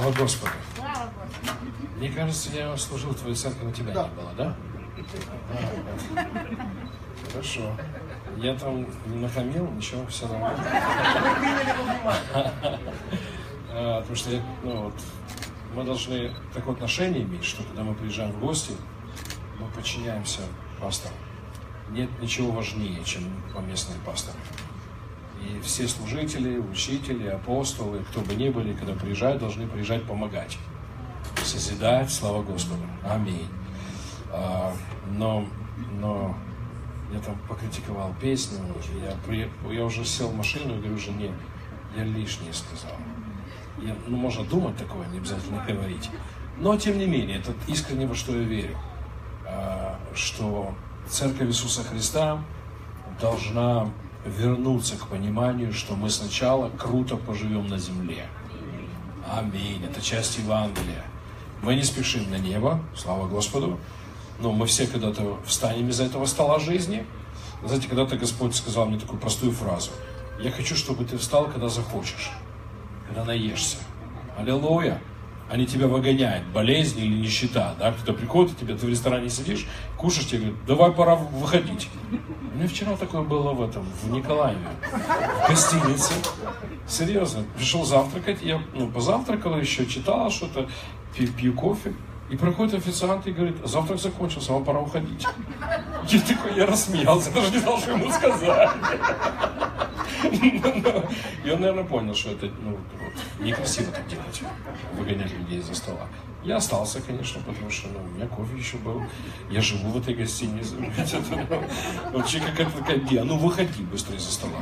Слава Господу. Слава Господу. Мне кажется, я служил в твоей церкви, но тебя Да. не было, да? А, Хорошо. Я там не нахамил, ничего, все нормально. А, Потому что я, ну, вот, мы должны такое отношение иметь, что когда мы приезжаем в гости, мы подчиняемся пастору. Нет ничего важнее, чем поместные пасторы. И все служители, учители, апостолы, кто бы ни были, когда приезжают, должны приезжать помогать созидать, слава Господу. Аминь. А, но, но я там покритиковал песню, я, при- я уже сел в машину и говорю жене, я лишнее сказал. Я- ну, можно думать такое, не обязательно говорить. Но, тем не менее, это искренне во что я верю. А, что Церковь Иисуса Христа должна вернуться к пониманию, что мы сначала круто поживем на земле. Аминь. Это часть Евангелия. Мы не спешим на небо, слава Господу. Но мы все когда-то встанем из этого стола жизни. Знаете, когда-то Господь сказал мне такую простую фразу. Я хочу, чтобы ты встал, когда захочешь, когда наешься. Аллилуйя. Они тебя выгоняют, болезнь или нищета, да, кто-то приходит, тебе, ты в ресторане сидишь, кушаешь, тебе говорят, давай пора выходить. У меня вчера такое было в этом, в Николаеве, в гостинице. Серьезно, пришел завтракать, я ну, позавтракал еще, читал что-то, пью, пью кофе. И проходит официант и говорит, завтрак закончился, вам пора уходить. Я такой, я рассмеялся, даже не знал, что ему сказать. И он, наверное, понял, что это ну, некрасиво так делать, выгонять людей из-за стола. Я остался, конечно, потому что ну, у меня кофе еще был. Я живу в этой гостинице. Вообще какая-то такая. Ну выходи быстро из-за стола.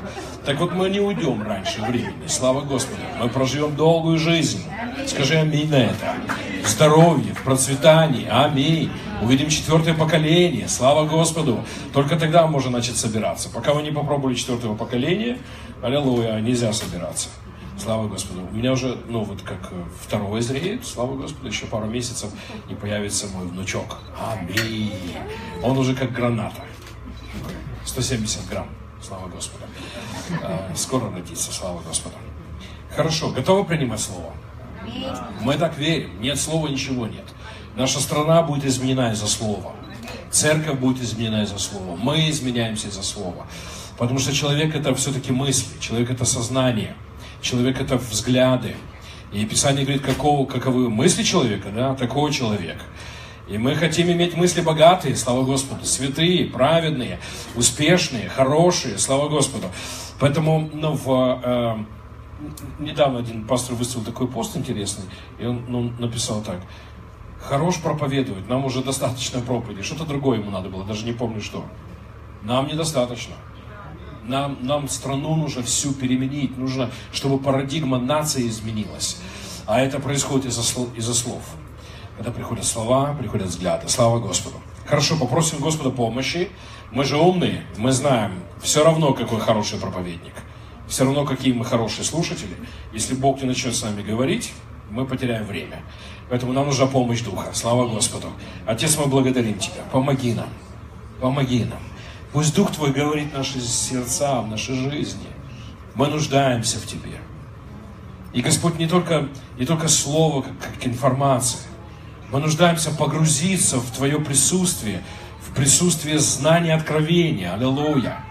Так вот мы не уйдем раньше времени. Слава Господу. Мы проживем долгую жизнь. Скажи аминь на это. В здоровье, в процветании. Аминь. Увидим четвертое поколение. Слава Господу. Только тогда можно начать собираться. Пока вы не попробовали четвертого поколения, аллилуйя, нельзя собираться. Слава Господу. У меня уже, ну вот как э, второе зреет, слава Господу, еще пару месяцев и появится мой внучок. Аминь. Он уже как граната. 170 грамм. Слава Господу. А, Скоро родится, слава Господу. Хорошо, готовы принимать слово? Мы так верим. Нет слова, ничего нет. Наша страна будет изменена из-за слова. Церковь будет изменена из-за слова. Мы изменяемся из-за слова. Потому что человек это все-таки мысли, человек это сознание, человек это взгляды. И Писание говорит, какого, каковы мысли человека, да, такого человека. И мы хотим иметь мысли богатые, слава Господу, святые, праведные, успешные, хорошие, слава Господу. Поэтому ну, в, э, недавно один пастор выставил такой пост интересный, и он ну, написал так. Хорош проповедовать, нам уже достаточно проповеди. Что-то другое ему надо было, даже не помню что. Нам недостаточно. Нам, нам страну нужно всю переменить, нужно, чтобы парадигма нации изменилась. А это происходит из-за слов, из слов. Когда приходят слова, приходят взгляды. Слава Господу. Хорошо, попросим Господа помощи. Мы же умные, мы знаем все равно, какой хороший проповедник. Все равно, какие мы хорошие слушатели. Если Бог не начнет с нами говорить, мы потеряем время. Поэтому нам нужна помощь Духа. Слава Господу. Отец, мы благодарим Тебя. Помоги нам. Помоги нам. Пусть Дух Твой говорит наши сердца, в нашей жизни. Мы нуждаемся в Тебе. И Господь не только, не только слово, как, как информация. Мы нуждаемся погрузиться в Твое присутствие, в присутствие знания, откровения. Аллилуйя.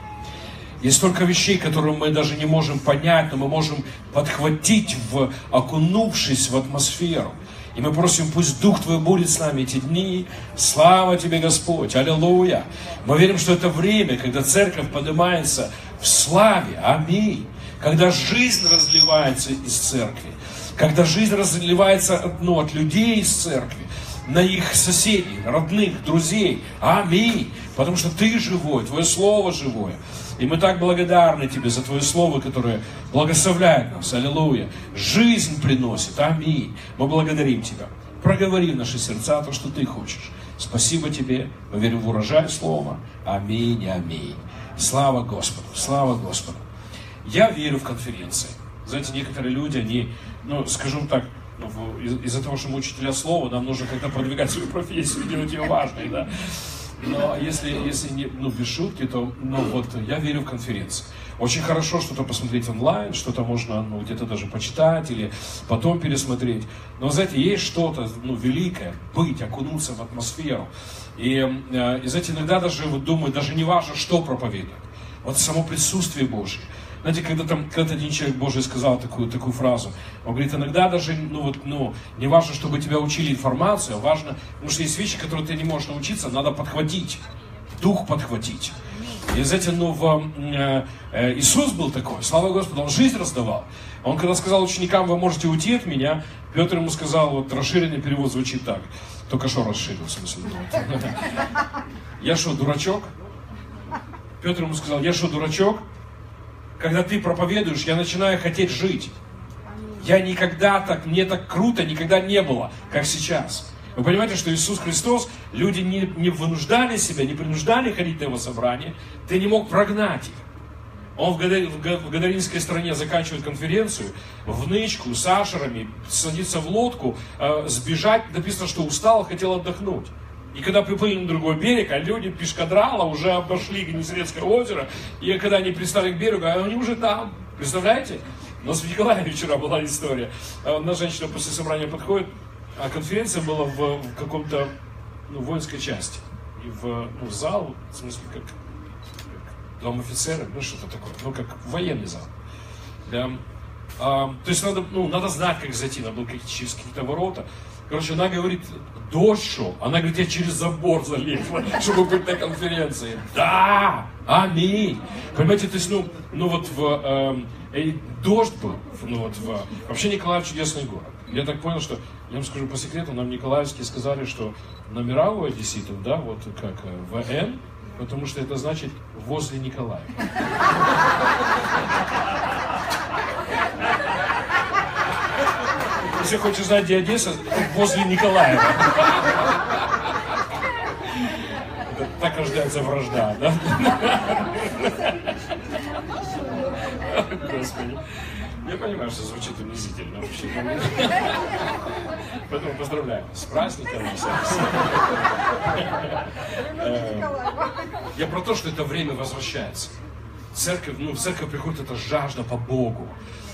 Есть столько вещей, которые мы даже не можем понять, но мы можем подхватить, в, окунувшись в атмосферу. И мы просим, пусть Дух Твой будет с нами эти дни. Слава Тебе, Господь! Аллилуйя! Мы верим, что это время, когда церковь поднимается в славе. Аминь! Когда жизнь разливается из церкви. Когда жизнь разливается ну, от людей из церкви на их соседей, родных, друзей. Аминь! Потому что Ты живой, Твое Слово живое. И мы так благодарны Тебе за Твое Слово, которое благословляет нас. Аллилуйя. Жизнь приносит. Аминь. Мы благодарим Тебя. Проговори в наши сердца то, что Ты хочешь. Спасибо Тебе. Мы верим в урожай Слова. Аминь, аминь. Слава Господу, слава Господу. Я верю в конференции. Знаете, некоторые люди, они, ну, скажем так, ну, в- из- из-за того, что мы учителя слова, нам нужно как-то продвигать свою профессию, делать ее важной, да. Но если, если не, ну, без шутки, то ну, вот, я верю в конференции. Очень хорошо что-то посмотреть онлайн, что-то можно ну, где-то даже почитать или потом пересмотреть. Но, знаете, есть что-то ну, великое, быть, окунуться в атмосферу. И, э, и знаете, иногда даже вот, думаю, даже не важно, что проповедует. Вот само присутствие Божье. Знаете, когда там когда один человек Божий сказал такую, такую фразу, он говорит, иногда даже, ну вот, ну, не важно, чтобы тебя учили информацию, а важно, потому что есть вещи, которые ты не можешь научиться, надо подхватить, дух подхватить. И знаете, ну, в, э, э, Иисус был такой, слава Господу, Он жизнь раздавал. Он когда сказал ученикам, вы можете уйти от меня, Петр ему сказал, вот расширенный перевод звучит так, только что расширил, в смысле. Я что, дурачок? Петр ему сказал, я что, дурачок? Когда ты проповедуешь, я начинаю хотеть жить. Я никогда так, мне так круто никогда не было, как сейчас. Вы понимаете, что Иисус Христос, люди не, не вынуждали себя, не принуждали ходить на его собрание, ты не мог прогнать их. Он в, Гадар, в Гадаринской стране заканчивает конференцию, в нычку, с ашерами, садится в лодку, э, сбежать, написано, что устал, хотел отдохнуть. И когда приплыли на другой берег, а люди пешкадрала уже обошли Генесарецкое озеро, и когда они пристали к берегу, а они уже там. Представляете? У нас в Николаеве вчера была история. А одна женщина после собрания подходит, а конференция была в, в каком-то ну, воинской части. И в, ну, в зал, в смысле, как, как дом офицера, ну что-то такое, ну как военный зал. Да. А, то есть надо, ну, надо знать, как зайти, надо было через какие-то ворота. Короче, она говорит, шел. Она говорит, я через забор залезла, чтобы быть на конференции. Да, аминь. Понимаете, то есть, ну, ну вот в, эм, э, дождь был, ну вот в, вообще Николаев чудесный город. Я так понял, что, я вам скажу по секрету, нам Николаевские сказали, что номера у одесситов, да, вот как э, ВН, потому что это значит возле Николаева. Если хочешь знать, где Одесса, возле Николаева. Так рождается вражда, да? Господи. Я понимаю, что звучит унизительно вообще. Поэтому поздравляю с праздником. Я про то, что это время возвращается. Церковь, ну, в церковь приходит эта жажда по Богу.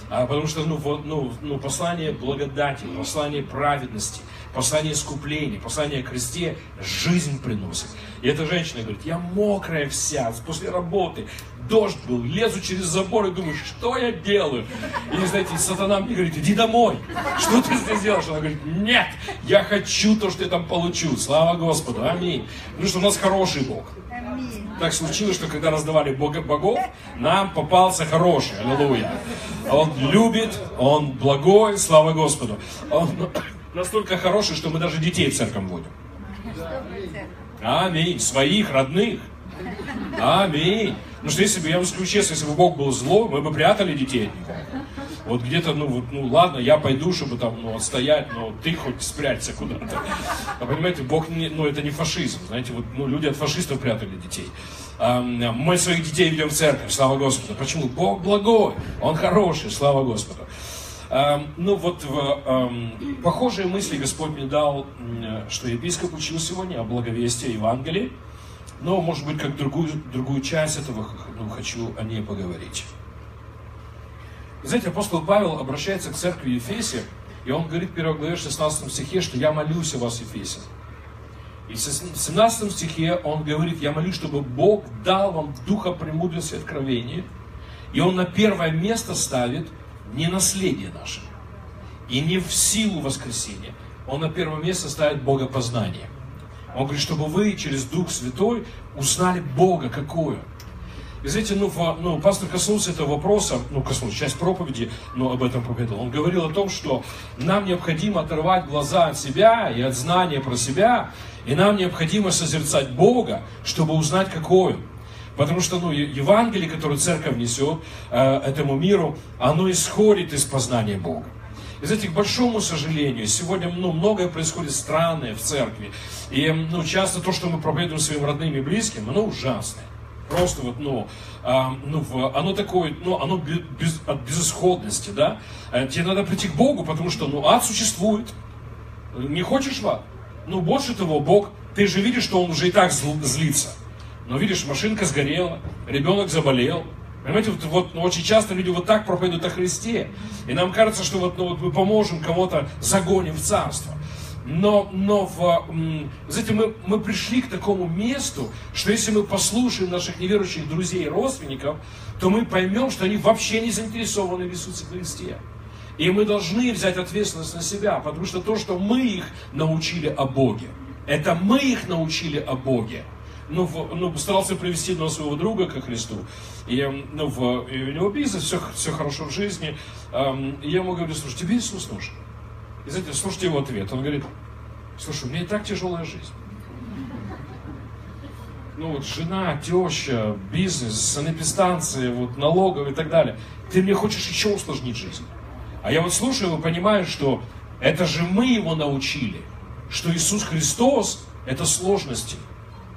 А, потому что ну, вот, ну, ну, послание благодати, послание праведности, послание искупления, послание о кресте жизнь приносит. И эта женщина говорит, я мокрая вся, после работы, дождь был, лезу через забор и думаю, что я делаю? И, знаете, сатана мне говорит, иди домой, что ты здесь делаешь? Она говорит, нет, я хочу то, что я там получу, слава Господу, аминь. Потому что у нас хороший Бог. Так случилось, что когда раздавали бога богов, нам попался хороший, аллилуйя. Он любит, он благой, слава Господу. Он настолько хороший, что мы даже детей в церковь водим. Аминь. Своих, родных. Аминь. Ну что если бы, я вам скажу честно, если бы Бог был злой, мы бы прятали детей от него. Вот где-то, ну, вот, ну ладно, я пойду, чтобы там, ну, отстоять, но ты хоть спрячься куда-то. А понимаете, Бог, не, ну, это не фашизм, знаете, вот, ну, люди от фашистов прятали детей. Мы своих детей ведем в церковь, слава Господу. Почему? Бог благой, Он хороший, слава Господу. Ну, вот похожие мысли Господь мне дал, что епископ учил сегодня о благовестии Евангелии. Но, может быть, как другую, другую часть этого ну, хочу о ней поговорить. Знаете, апостол Павел обращается к церкви Ефесе, и он говорит в 1 главе 16 стихе, что «Я молюсь о вас, Ефесе». И в 17 стихе он говорит, я молюсь, чтобы Бог дал вам духа премудрости и откровения, и он на первое место ставит не наследие наше, и не в силу воскресения, он на первое место ставит Богопознание. Он говорит, чтобы вы через Дух Святой узнали Бога какое – и знаете, ну, ну, пастор коснулся этого вопроса, ну, коснулся, часть проповеди, но об этом проповедовал. Он говорил о том, что нам необходимо оторвать глаза от себя и от знания про себя, и нам необходимо созерцать Бога, чтобы узнать, какой Он. Потому что ну, Евангелие, которое церковь несет э, этому миру, оно исходит из познания Бога. И знаете, к большому сожалению, сегодня ну, многое происходит странное в церкви. И ну, часто то, что мы проповедуем своим родным и близким, оно ужасное просто вот, ну, а, ну, оно такое, ну, оно без, от безысходности, да. А тебе надо прийти к Богу, потому что, ну, ад существует. Не хочешь в ад? Ну, больше того, Бог ты же видишь, что он уже и так злится. Но видишь, машинка сгорела, ребенок заболел. Понимаете, вот, вот ну, очень часто люди вот так проповедуют о Христе. И нам кажется, что вот, ну, вот мы поможем кого-то, загоним в царство. Но, но в, знаете, мы, мы пришли к такому месту, что если мы послушаем наших неверующих друзей и родственников, то мы поймем, что они вообще не заинтересованы в Иисусе Христе. И мы должны взять ответственность на себя, потому что то, что мы их научили о Боге, это мы их научили о Боге. Ну, в, ну, старался привести одного своего друга ко Христу. И, ну, в, и у него бизнес, все, все хорошо в жизни. Я ему говорю, слушай, тебе Иисус нужен. И знаете, слушайте его ответ. Он говорит, слушай, у меня и так тяжелая жизнь. Ну вот жена, теща, бизнес, санэпистанции, вот налоговые и так далее. Ты мне хочешь еще усложнить жизнь. А я вот слушаю его, понимаю, что это же мы его научили, что Иисус Христос – это сложности,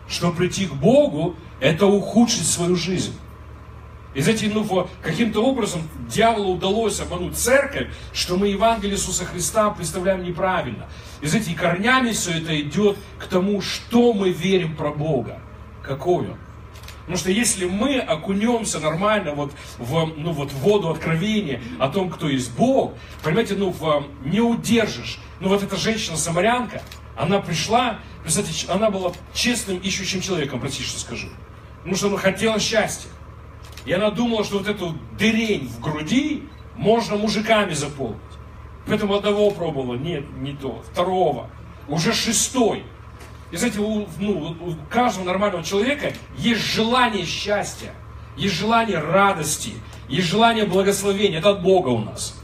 что прийти к Богу – это ухудшить свою жизнь. И знаете, ну, каким-то образом дьяволу удалось обмануть церковь, что мы Евангелие Иисуса Христа представляем неправильно. И знаете, и корнями все это идет к тому, что мы верим про Бога. Какой Он. Потому что если мы окунемся нормально вот в, ну, вот в воду откровения о том, кто есть Бог, понимаете, ну, в, не удержишь. Ну, вот эта женщина-самарянка, она пришла, представьте, она была честным, ищущим человеком, простите, что скажу. Потому что она хотела счастья. Она думала, что вот эту дырень в груди можно мужиками заполнить. Поэтому одного пробовала, нет, не то. Второго, уже шестой. И знаете, у, ну, у каждого нормального человека есть желание счастья, есть желание радости, есть желание благословения. Это от Бога у нас.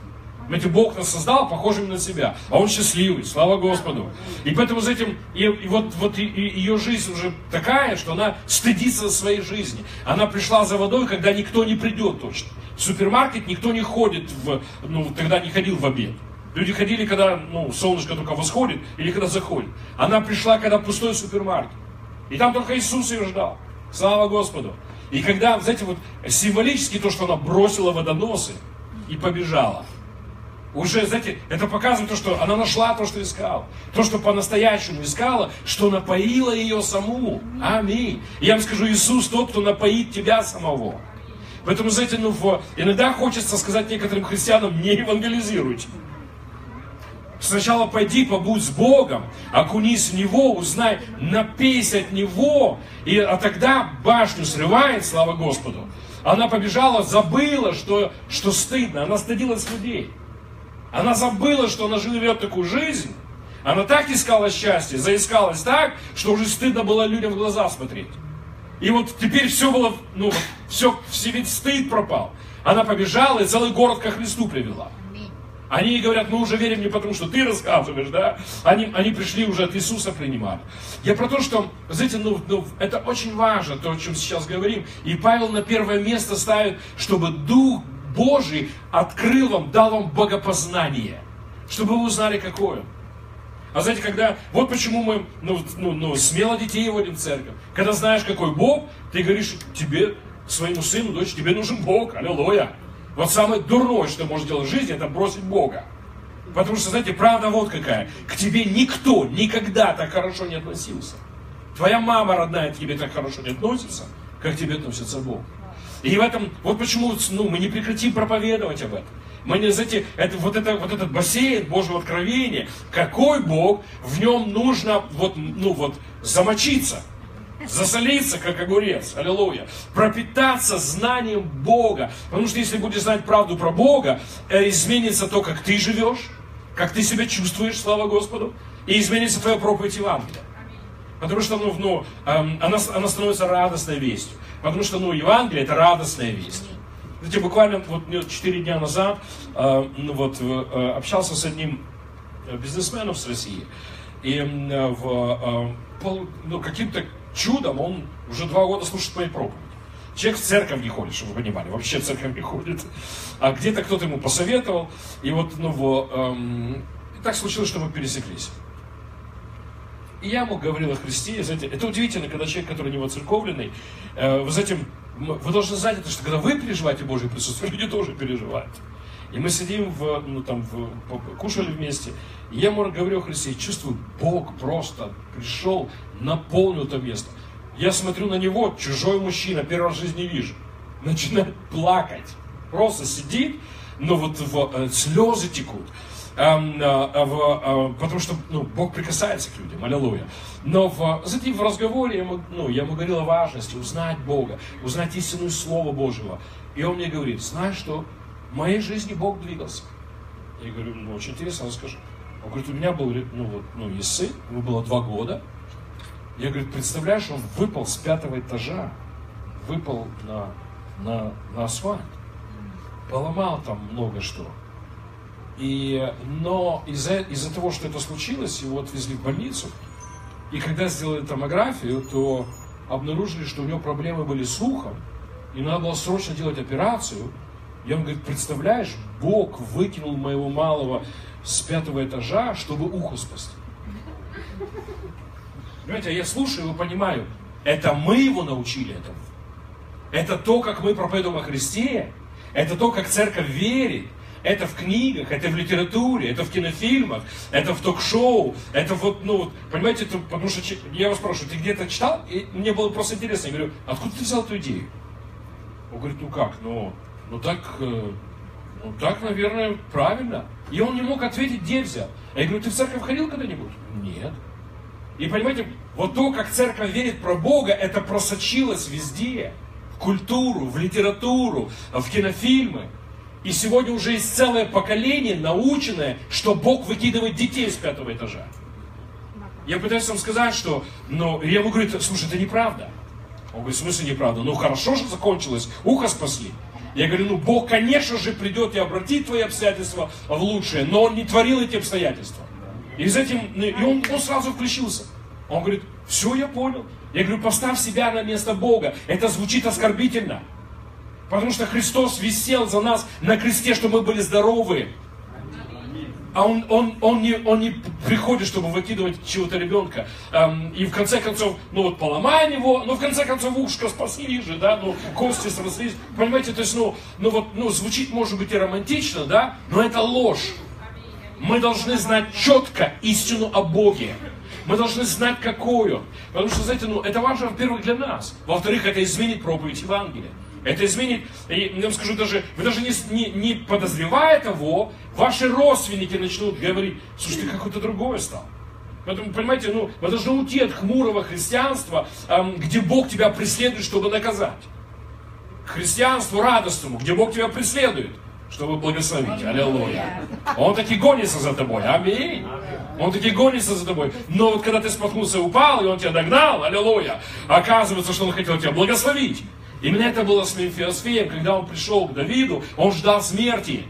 Знаете, Бог нас создал похожими на себя, а Он счастливый, слава Господу. И поэтому за этим, и, и вот, вот и, и ее жизнь уже такая, что она стыдится своей жизни. Она пришла за водой, когда никто не придет точно. В супермаркет никто не ходит, в, ну, тогда не ходил в обед. Люди ходили, когда ну, солнышко только восходит или когда заходит. Она пришла, когда пустой супермаркет. И там только Иисус ее ждал. Слава Господу. И когда, знаете, вот символически то, что она бросила водоносы и побежала. Уже, знаете, это показывает то, что она нашла то, что искала. То, что по-настоящему искала, что напоило ее саму. Аминь. Я вам скажу, Иисус тот, кто напоит тебя самого. Поэтому, знаете, ну, иногда хочется сказать некоторым христианам, не евангелизируйте. Сначала пойди, побудь с Богом, окунись в Него, узнай, напейся от Него, и, а тогда башню срывает, слава Господу. Она побежала, забыла, что, что стыдно, она стыдилась людей. Она забыла, что она живет такую жизнь. Она так искала счастье, заискалась так, что уже стыдно было людям в глаза смотреть. И вот теперь все было, ну, все, все ведь стыд пропал. Она побежала и целый город ко Христу привела. Они говорят, мы уже верим не потому, что ты рассказываешь, да? Они, они пришли уже от Иисуса принимали. Я про то, что, знаете, ну, ну, это очень важно, то, о чем сейчас говорим. И Павел на первое место ставит, чтобы Дух Божий открыл вам, дал вам богопознание. Чтобы вы узнали, какое. А знаете, когда, вот почему мы ну, ну, ну, смело детей водим в церковь. Когда знаешь, какой Бог, ты говоришь, тебе, своему сыну, дочь, тебе нужен Бог, аллилуйя. Вот самое дурное, что можешь делать в жизни, это бросить Бога. Потому что, знаете, правда вот какая. К тебе никто никогда так хорошо не относился. Твоя мама родная к тебе так хорошо не относится, как к тебе относится Бог. И в этом, вот почему ну, мы не прекратим проповедовать об этом. Мы не, знаете, это, вот, это, вот этот бассейн Божьего откровения, какой Бог, в нем нужно вот, ну, вот, замочиться засолиться, как огурец, аллилуйя, пропитаться знанием Бога. Потому что если будешь знать правду про Бога, э, изменится то, как ты живешь, как ты себя чувствуешь, слава Господу, и изменится твоя проповедь Евангелия. Потому что ну, ну, эм, она, она становится радостной вестью. Потому что ну, Евангелие это радостная весть. Знаете, буквально вот 4 дня назад э, ну, вот, э, общался с одним бизнесменом с России. И э, в, э, ну, каким-то чудом он уже два года слушает мои проповеди. Человек в церковь не ходит, чтобы вы понимали, вообще в церковь не ходит. А где-то кто-то ему посоветовал, и вот, ну, в, эм, и так случилось, что мы пересеклись. И я ему говорил о Христе, знаете, это удивительно, когда человек, который не воцерковленный, э, вы знаете, вы должны знать это, что когда вы переживаете Божье присутствие, люди тоже переживают. И мы сидим в, ну, там, в, кушали вместе. И я ему говорю о Христе, чувствую, Бог просто пришел, наполнил это место. Я смотрю на него, чужой мужчина, первый раз в жизни вижу. Начинает плакать. Просто сидит, но вот в, э, слезы текут. Эм, э, э, потому что ну, Бог прикасается к людям, аллилуйя. Но в, затем в разговоре я ему, ну, я ему говорил о важности узнать Бога, узнать истинную Слово Божьего. И он мне говорит, знаешь что, в моей жизни Бог двигался. Я говорю, ну очень интересно, расскажи. Он говорит, у меня был, ну вот, ну, есть сын, ему было два года. Я говорю, представляешь, он выпал с пятого этажа, выпал на, на, на асфальт, поломал там много что. И, но из-за из того, что это случилось, его отвезли в больницу. И когда сделали томографию, то обнаружили, что у него проблемы были с ухом. И надо было срочно делать операцию. И он говорит, представляешь, Бог выкинул моего малого с пятого этажа, чтобы ухо спасти. Понимаете, я слушаю и понимаю, это мы его научили этому. Это то, как мы проповедуем о Христе. Это то, как церковь верит. Это в книгах, это в литературе, это в кинофильмах, это в ток-шоу, это вот, ну, понимаете, это, потому что я вас спрашиваю, ты где-то читал? И мне было просто интересно. Я говорю, откуда ты взял эту идею? Он говорит, ну как, ну, ну так, э, ну так, наверное, правильно. И он не мог ответить, где взял. Я говорю, ты в церковь ходил когда-нибудь? Нет. И понимаете, вот то, как церковь верит про Бога, это просочилось везде. В культуру, в литературу, в кинофильмы. И сегодня уже есть целое поколение, наученное, что Бог выкидывает детей с пятого этажа. Я пытаюсь вам сказать, что, но я ему говорю, слушай, это неправда. Он говорит, в смысле неправда? Ну хорошо же закончилось, ухо спасли. Я говорю, ну Бог, конечно же, придет и обратит твои обстоятельства в лучшее, но Он не творил эти обстоятельства. И, с этим, ну, и он, он сразу включился. Он говорит, все, я понял. Я говорю, поставь себя на место Бога. Это звучит оскорбительно. Потому что Христос висел за нас на кресте, чтобы мы были здоровы. А он, он, он, не, он не приходит, чтобы выкидывать чего-то ребенка. Эм, и в конце концов, ну вот поломай его, ну в конце концов ушко спасли же, да, ну кости срослись. Понимаете, то есть, ну, ну вот, ну звучит может быть и романтично, да, но это ложь. Мы должны знать четко истину о Боге. Мы должны знать, Он. Потому что, знаете, ну, это важно, во-первых, для нас. Во-вторых, это изменит проповедь Евангелия. Это изменит, и я вам скажу даже, вы даже не, не, не подозревая того, ваши родственники начнут говорить, слушай, ты какой-то другой стал. Поэтому, понимаете, ну, мы должны уйти от хмурого христианства, где Бог тебя преследует, чтобы наказать. К христианству радостному, где Бог тебя преследует, чтобы благословить. Аллилуйя. Он таки гонится за тобой. Аминь. Он таки гонится за тобой. Но вот когда ты споткнулся и упал, и он тебя догнал, аллилуйя, оказывается, что он хотел тебя благословить. Именно это было с Мефиосфеем, когда он пришел к Давиду, он ждал смерти.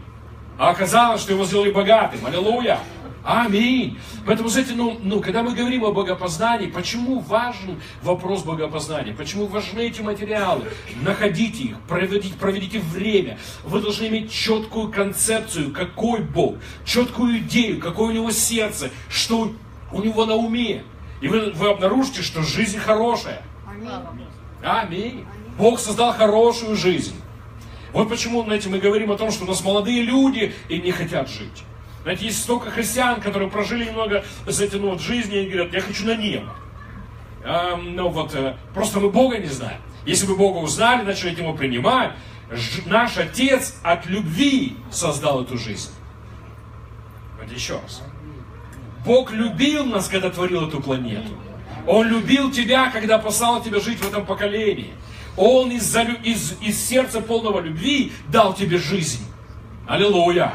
А оказалось, что его сделали богатым. Аллилуйя. Аминь. Поэтому, знаете, ну, ну, когда мы говорим о богопознании, почему важен вопрос богопознания? Почему важны эти материалы? Находите их, проведите, проведите время. Вы должны иметь четкую концепцию, какой Бог, четкую идею, какое у него сердце, что у него на уме. И вы, вы обнаружите, что жизнь хорошая. Аминь. Аминь. Бог создал хорошую жизнь. Вот почему, знаете, мы говорим о том, что у нас молодые люди и не хотят жить. Знаете, есть столько христиан, которые прожили немного, знаете, ну вот жизни, и говорят, я хочу на небо. А, ну вот, э, просто мы Бога не знаем. Если бы Бога узнали, начали его принимать, наш Отец от любви создал эту жизнь. Вот еще раз. Бог любил нас, когда творил эту планету. Он любил тебя, когда послал тебя жить в этом поколении. Он из, из, из сердца полного любви дал тебе жизнь. Аллилуйя.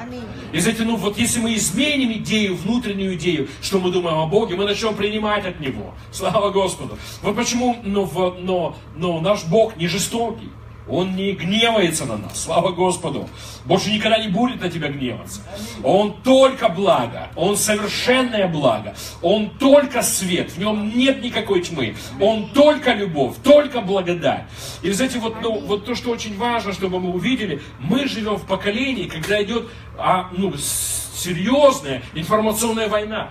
И знаете, ну вот если мы изменим идею, внутреннюю идею, что мы думаем о Боге, мы начнем принимать от Него. Слава Господу. Вот почему, но, но, но наш Бог не жестокий. Он не гневается на нас, слава Господу. Больше никогда не будет на тебя гневаться. Он только благо, Он совершенное благо, Он только свет, в нем нет никакой тьмы. Он только любовь, только благодать. И, знаете, вот, ну, вот то, что очень важно, чтобы мы увидели, мы живем в поколении, когда идет а, ну, серьезная информационная война.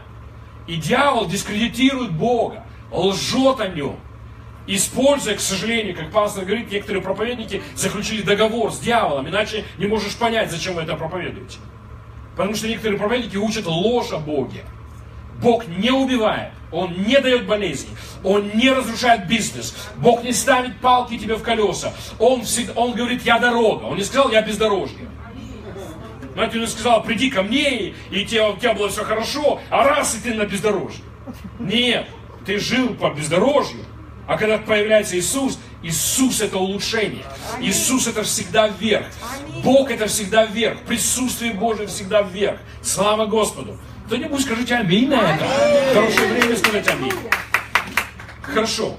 И дьявол дискредитирует Бога, лжет о нем. Используя, к сожалению, как пастор говорит, некоторые проповедники заключили договор с дьяволом, иначе не можешь понять, зачем вы это проповедуете. Потому что некоторые проповедники учат ложь о Боге. Бог не убивает, Он не дает болезни, Он не разрушает бизнес, Бог не ставит палки тебе в колеса. Он, всегда, он говорит, я дорога. Он не сказал, я бездорожье. Знаете, он сказал, приди ко мне, и тебе, у тебя было все хорошо, а раз и ты на бездорожье. Нет, ты жил по бездорожью, а когда появляется Иисус, Иисус это улучшение. Иисус это всегда вверх. Бог это всегда вверх. Присутствие Божие всегда вверх. Слава Господу. Кто-нибудь скажите аминь на это. Хорошее время сказать аминь. Хорошо.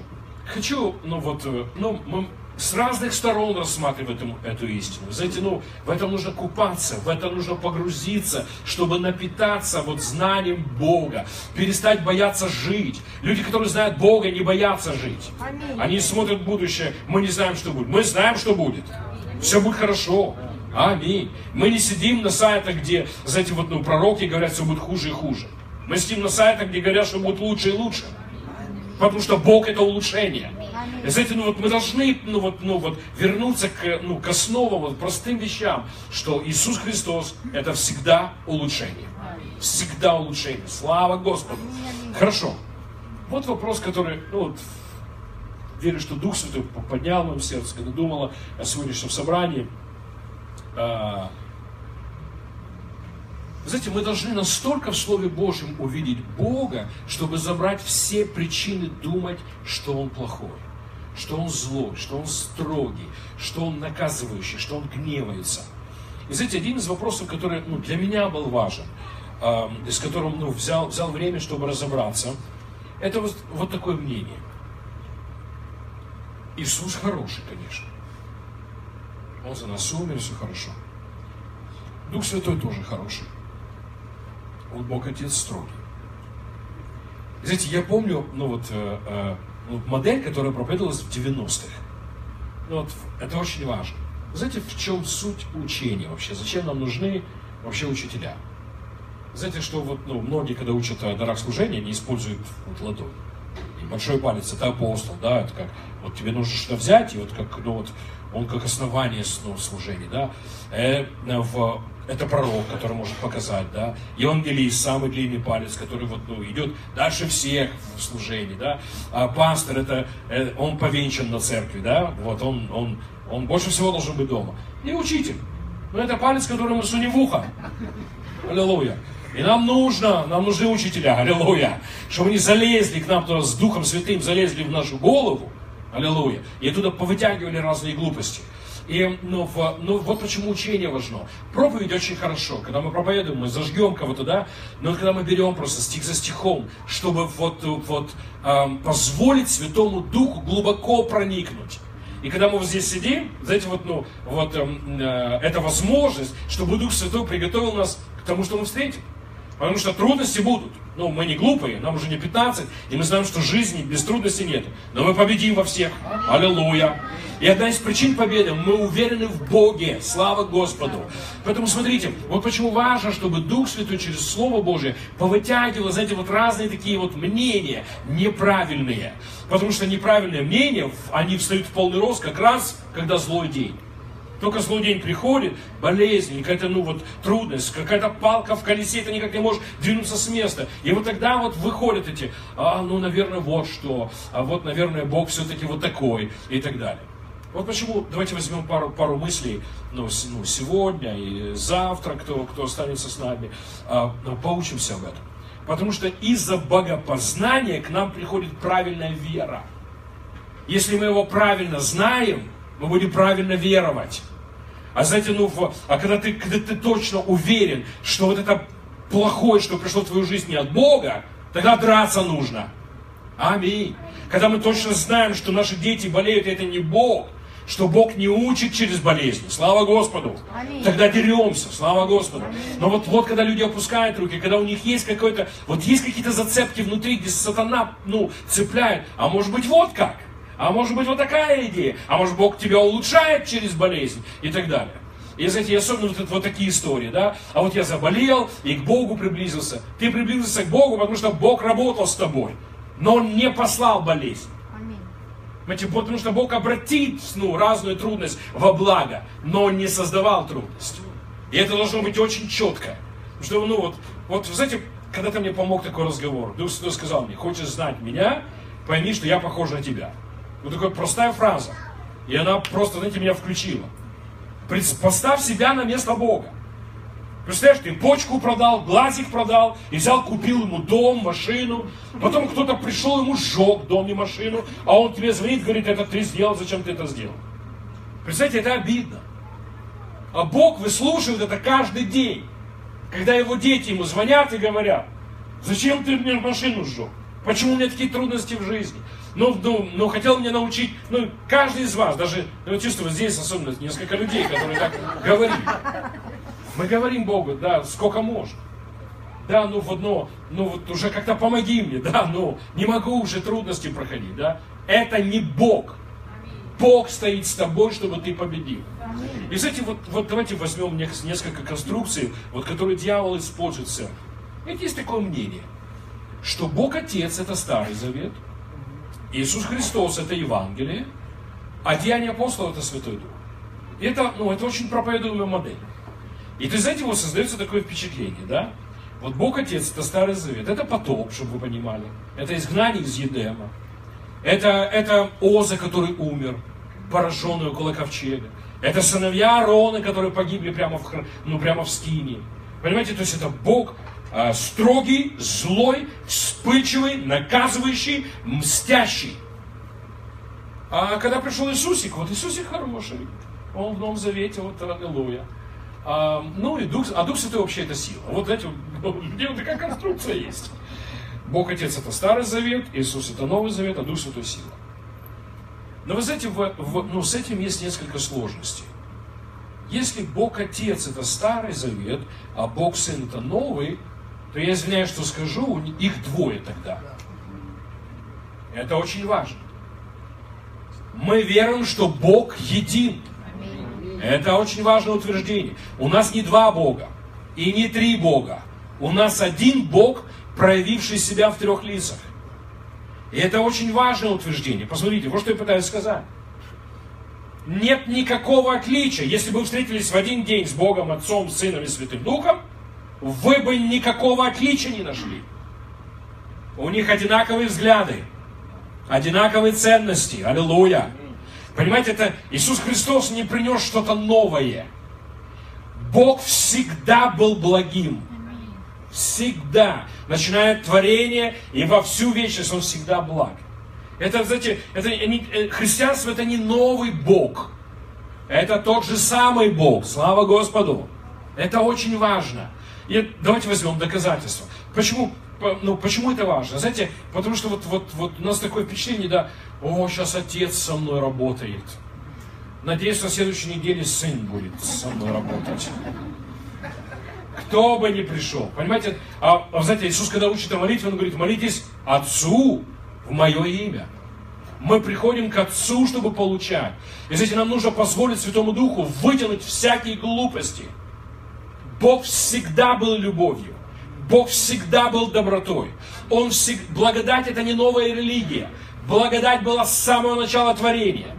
Хочу, ну вот, э, ну, мы с разных сторон рассматриваем эту, истину. Знаете, ну, в этом нужно купаться, в это нужно погрузиться, чтобы напитаться вот знанием Бога, перестать бояться жить. Люди, которые знают Бога, не боятся жить. Они смотрят в будущее, мы не знаем, что будет. Мы знаем, что будет. Все будет хорошо. Аминь. Мы не сидим на сайтах, где, знаете, вот ну, пророки говорят, все будет хуже и хуже. Мы сидим на сайтах, где говорят, что будет лучше и лучше. Потому что Бог это улучшение. Знаете, ну вот мы должны ну, вот, ну, вот, вернуться к, ну, к основам, вот, простым вещам, что Иисус Христос это всегда улучшение. Всегда улучшение. Слава Господу. Хорошо. Вот вопрос, который, ну, вот, верю, что Дух Святой поднял в моем сердце, когда думала о сегодняшнем собрании. А, знаете, мы должны настолько в Слове Божьем увидеть Бога, чтобы забрать все причины думать, что Он плохой, что Он злой, что Он строгий, что Он наказывающий, что Он гневается. И знаете, один из вопросов, который ну, для меня был важен, э, с которым ну, взял, взял время, чтобы разобраться, это вот, вот такое мнение. Иисус хороший, конечно. Он за нас умер, все хорошо. Дух Святой тоже хороший. Он Бог Отец строгий. Знаете, я помню, ну вот, э, э, ну, модель, которая проповедовалась в 90-х. Ну вот, это очень важно. Знаете, в чем суть учения вообще? Зачем нам нужны вообще учителя? Знаете, что вот, ну, многие, когда учат о дарах служения, не используют вот ладонь. И большой палец, это апостол, да, это как, вот тебе нужно что-то взять, и вот как, ну вот, он как основание ну, служения, да. Э, в это пророк, который может показать, да. Евангелист, самый длинный палец, который вот, ну, идет дальше всех в служении, да. А пастор, это, э, он повенчан на церкви, да. Вот он, он, он больше всего должен быть дома. И учитель. Но это палец, который мы сунем в ухо. Аллилуйя. И нам нужно, нам нужны учителя, аллилуйя, чтобы они залезли к нам туда с Духом Святым, залезли в нашу голову, аллилуйя, и оттуда повытягивали разные глупости. И ну, в, ну, вот почему учение важно. Проповедь очень хорошо. Когда мы проповедуем, мы зажгем кого-то, да? Но когда мы берем просто стих за стихом, чтобы вот, вот эм, позволить Святому Духу глубоко проникнуть. И когда мы вот здесь сидим, знаете, вот, ну, вот эм, э, это возможность, чтобы Дух Святой приготовил нас к тому, что мы встретим. Потому что трудности будут. Ну, мы не глупые, нам уже не 15, и мы знаем, что жизни без трудностей нет. Но мы победим во всех. Аллилуйя. И одна из причин победы, мы уверены в Боге. Слава Господу. Поэтому смотрите, вот почему важно, чтобы Дух Святой через Слово Божие повытягивал, знаете, вот разные такие вот мнения неправильные. Потому что неправильные мнения, они встают в полный рост как раз, когда злой день. Только злой день приходит, болезнь, какая-то, ну вот, трудность, какая-то палка в колесе, ты никак не можешь двинуться с места. И вот тогда вот выходят эти, а, ну, наверное, вот что, а вот, наверное, Бог все-таки вот такой, и так далее. Вот почему, давайте возьмем пару, пару мыслей, ну, ну, сегодня и завтра, кто, кто останется с нами, а, ну, поучимся об этом. Потому что из-за богопознания к нам приходит правильная вера. Если мы его правильно знаем, мы будем правильно веровать. А знаете, ну, а когда ты, когда ты точно уверен, что вот это плохое, что пришло в твою жизнь не от Бога, тогда драться нужно. Аминь. Когда мы точно знаем, что наши дети болеют, и это не Бог, что Бог не учит через болезни. Слава Господу. Аминь. Тогда деремся. Слава Господу. Аминь. Но вот, вот когда люди опускают руки, когда у них есть какой-то, вот есть какие-то зацепки внутри, где сатана, ну, цепляет. А может быть вот как. А может быть вот такая идея. А может Бог тебя улучшает через болезнь и так далее. И, знаете, особенно вот, вот такие истории, да. А вот я заболел и к Богу приблизился. Ты приблизился к Богу, потому что Бог работал с тобой. Но Он не послал болезнь. Понимаете, потому что Бог обратит ну, разную трудность во благо, но Он не создавал трудность. И это должно быть очень четко. Потому что, ну вот, вот, знаете, когда ты мне помог такой разговор, Дух Святой сказал мне, хочешь знать меня, пойми, что я похож на тебя. Вот такая простая фраза. И она просто, знаете, меня включила. Поставь себя на место Бога. Представляешь, ты почку продал, глазик продал, и взял, купил ему дом, машину. Потом кто-то пришел, ему сжег дом и машину, а он тебе звонит, говорит, это ты сделал, зачем ты это сделал? Представляете, это обидно. А Бог выслушивает это каждый день. Когда его дети ему звонят и говорят, зачем ты мне машину сжег? Почему у меня такие трудности в жизни? Ну, ну, ну, хотел меня научить, ну, каждый из вас, даже, ну, чувствую, здесь особенно несколько людей, которые так говорили. Мы говорим Богу, да, сколько можем. Да, ну вот, ну, ну вот уже как-то помоги мне, да, ну не могу уже трудности проходить, да. Это не Бог. Бог стоит с тобой, чтобы ты победил. И, кстати, вот, вот давайте возьмем несколько конструкций, вот, которые дьявол использует в Ведь есть такое мнение, что Бог Отец – это Старый Завет, Иисус Христос – это Евангелие, а Деяние апостолов – это Святой Дух. И это, ну, это очень проповедуемая модель. И из этого создается такое впечатление, да? Вот Бог Отец, это Старый Завет, это потоп, чтобы вы понимали. Это изгнание из Едема. Это, это Оза, который умер, пораженный около ковчега. Это сыновья Аарона, которые погибли прямо в, ну, прямо в скине. Понимаете, то есть это Бог строгий, злой, вспыльчивый, наказывающий, мстящий. А когда пришел Иисусик, вот Иисусик хороший. Он в Новом Завете, вот аллилуйя. А, ну и Дух, а Дух Святой вообще это сила. Вот знаете, где вот такая конструкция есть. Бог Отец это Старый Завет, Иисус это Новый Завет, а Дух Святой сила. Но вы знаете, в, в, ну, с этим есть несколько сложностей. Если Бог Отец это Старый Завет, а Бог Сын это Новый, то я извиняюсь, что скажу, их двое тогда. Это очень важно. Мы верим, что Бог един. Это очень важное утверждение. У нас не два Бога и не три Бога. У нас один Бог, проявивший себя в трех лицах. И это очень важное утверждение. Посмотрите, вот что я пытаюсь сказать. Нет никакого отличия. Если бы вы встретились в один день с Богом, Отцом, Сыном и Святым Духом, вы бы никакого отличия не нашли. У них одинаковые взгляды, одинаковые ценности. Аллилуйя. Понимаете, это Иисус Христос не принес что-то новое. Бог всегда был благим. Всегда. Начиная от творения и во всю вечность Он всегда благ. Это, знаете, это не, э, христианство это не новый Бог. Это тот же самый Бог. Слава Господу. Это очень важно. И давайте возьмем доказательства. Почему, ну, почему это важно? Знаете, потому что вот, вот, вот у нас такое впечатление, да, о, сейчас отец со мной работает. Надеюсь, на следующей неделе сын будет со мной работать. Кто бы ни пришел. Понимаете, а, а знаете, Иисус, когда учит о молитве, Он говорит, молитесь Отцу в мое имя. Мы приходим к Отцу, чтобы получать. И знаете, нам нужно позволить Святому Духу вытянуть всякие глупости. Бог всегда был любовью. Бог всегда был добротой. Он всегда... Благодать это не новая религия. Благодать была с самого начала творения.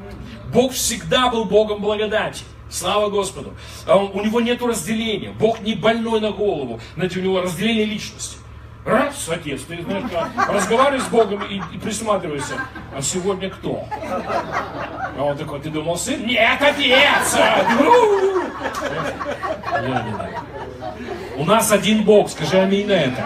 Бог всегда был Богом благодати. Слава Господу. А у него нет разделения. Бог не больной на голову. Знаете, у него разделение личности. Раз, отец, ты знаешь, разговариваешь с Богом и, и присматриваешься. А сегодня кто? А он такой, ты думал, сын? Нет, отец! У нас один Бог, скажи аминь на это.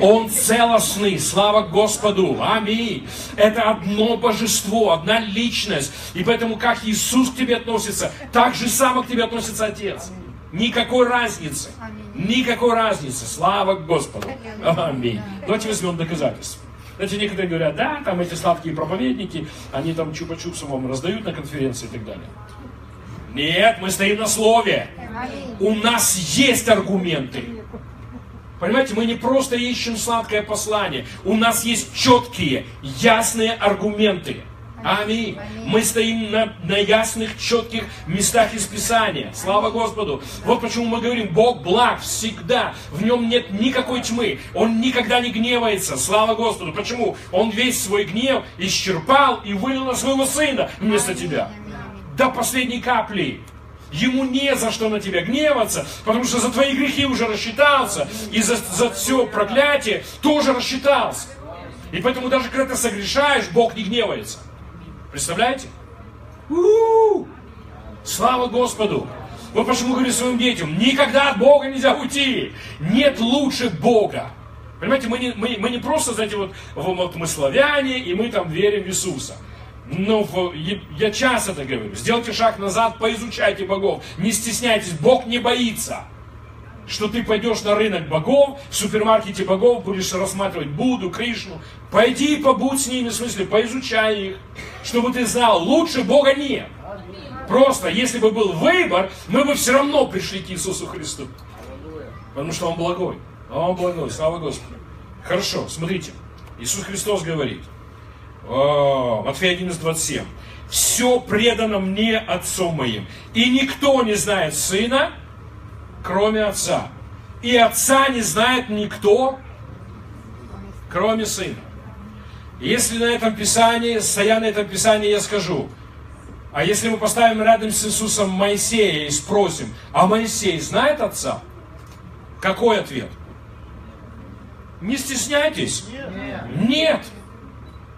Он целостный, слава Господу, аминь. Это одно божество, одна личность. И поэтому, как Иисус к тебе относится, так же само к тебе относится Отец. Никакой разницы. Никакой разницы. Слава Господу. Аминь. Давайте возьмем доказательства. Знаете, некоторые говорят, да, там эти сладкие проповедники, они там чупа-чупсы вам раздают на конференции и так далее. Нет, мы стоим на слове. У нас есть аргументы. Понимаете, мы не просто ищем сладкое послание. У нас есть четкие, ясные аргументы. Аминь. Мы стоим на, на ясных, четких местах из Писания. Слава Господу. Вот почему мы говорим, Бог благ всегда. В нем нет никакой тьмы. Он никогда не гневается. Слава Господу. Почему? Он весь свой гнев исчерпал и вылил на своего сына вместо тебя. До последней капли. Ему не за что на тебя гневаться, потому что за твои грехи уже рассчитался, и за, за все проклятие тоже рассчитался. И поэтому даже когда ты согрешаешь, Бог не гневается. Представляете? У-у-у! Слава Господу! Вот почему говорю своим детям, никогда от Бога нельзя уйти. Нет лучше Бога. Понимаете, мы не, мы, мы не просто, знаете, вот, вот мы славяне, и мы там верим в Иисуса. Но я часто это говорю. Сделайте шаг назад, поизучайте богов. Не стесняйтесь, Бог не боится. Что ты пойдешь на рынок богов, в супермаркете богов будешь рассматривать Будду, Кришну. Пойди и побудь с ними, в смысле, поизучай их. Чтобы ты знал, лучше Бога нет. Просто, если бы был выбор, мы бы все равно пришли к Иисусу Христу. Потому что Он благой. Он благой, слава Господу. Хорошо, смотрите. Иисус Христос говорит – о, Матфея 11, 27. Все предано мне Отцом моим. И никто не знает Сына, кроме Отца. И Отца не знает никто, кроме Сына. Если на этом Писании, стоя на этом Писании, я скажу, а если мы поставим рядом с Иисусом Моисея и спросим, а Моисей знает Отца? Какой ответ? Не стесняйтесь. Нет. Нет.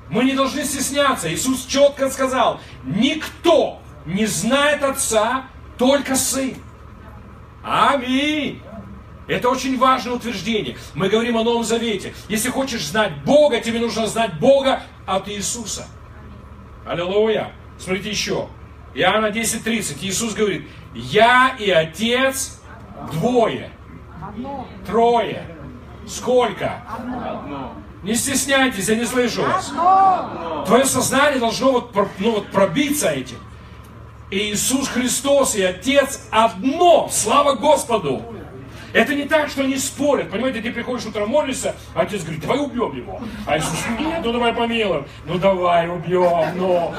Мы не должны стесняться. Иисус четко сказал, никто не знает Отца, только Сын. Аминь. Это очень важное утверждение. Мы говорим о Новом Завете. Если хочешь знать Бога, тебе нужно знать Бога от Иисуса. Аллилуйя. Смотрите еще. Иоанна 10.30. Иисус говорит, я и Отец двое. Трое. Сколько? Одно. Не стесняйтесь, я не слышу вас. Твое сознание должно вот, ну, вот пробиться этим. И Иисус Христос и Отец одно. Слава Господу. Это не так, что они спорят. Понимаете, ты приходишь утром молишься, а отец говорит, давай убьем его. А Иисус, нет, ну давай помилуем. Ну давай убьем, ну,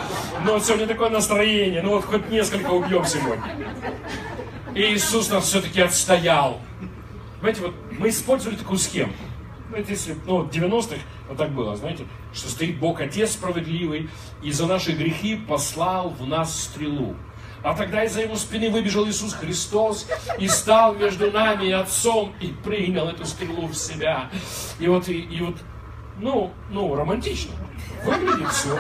ну сегодня такое настроение, ну вот хоть несколько убьем сегодня. И Иисус нас все-таки отстоял. Понимаете, вот мы использовали такую схему это если, ну, в 90-х вот так было, знаете, что стоит Бог Отец справедливый, и за наши грехи послал в нас стрелу. А тогда из-за его спины выбежал Иисус Христос и стал между нами и Отцом и принял эту стрелу в себя. И вот, и, и вот ну, ну, романтично. Выглядит все.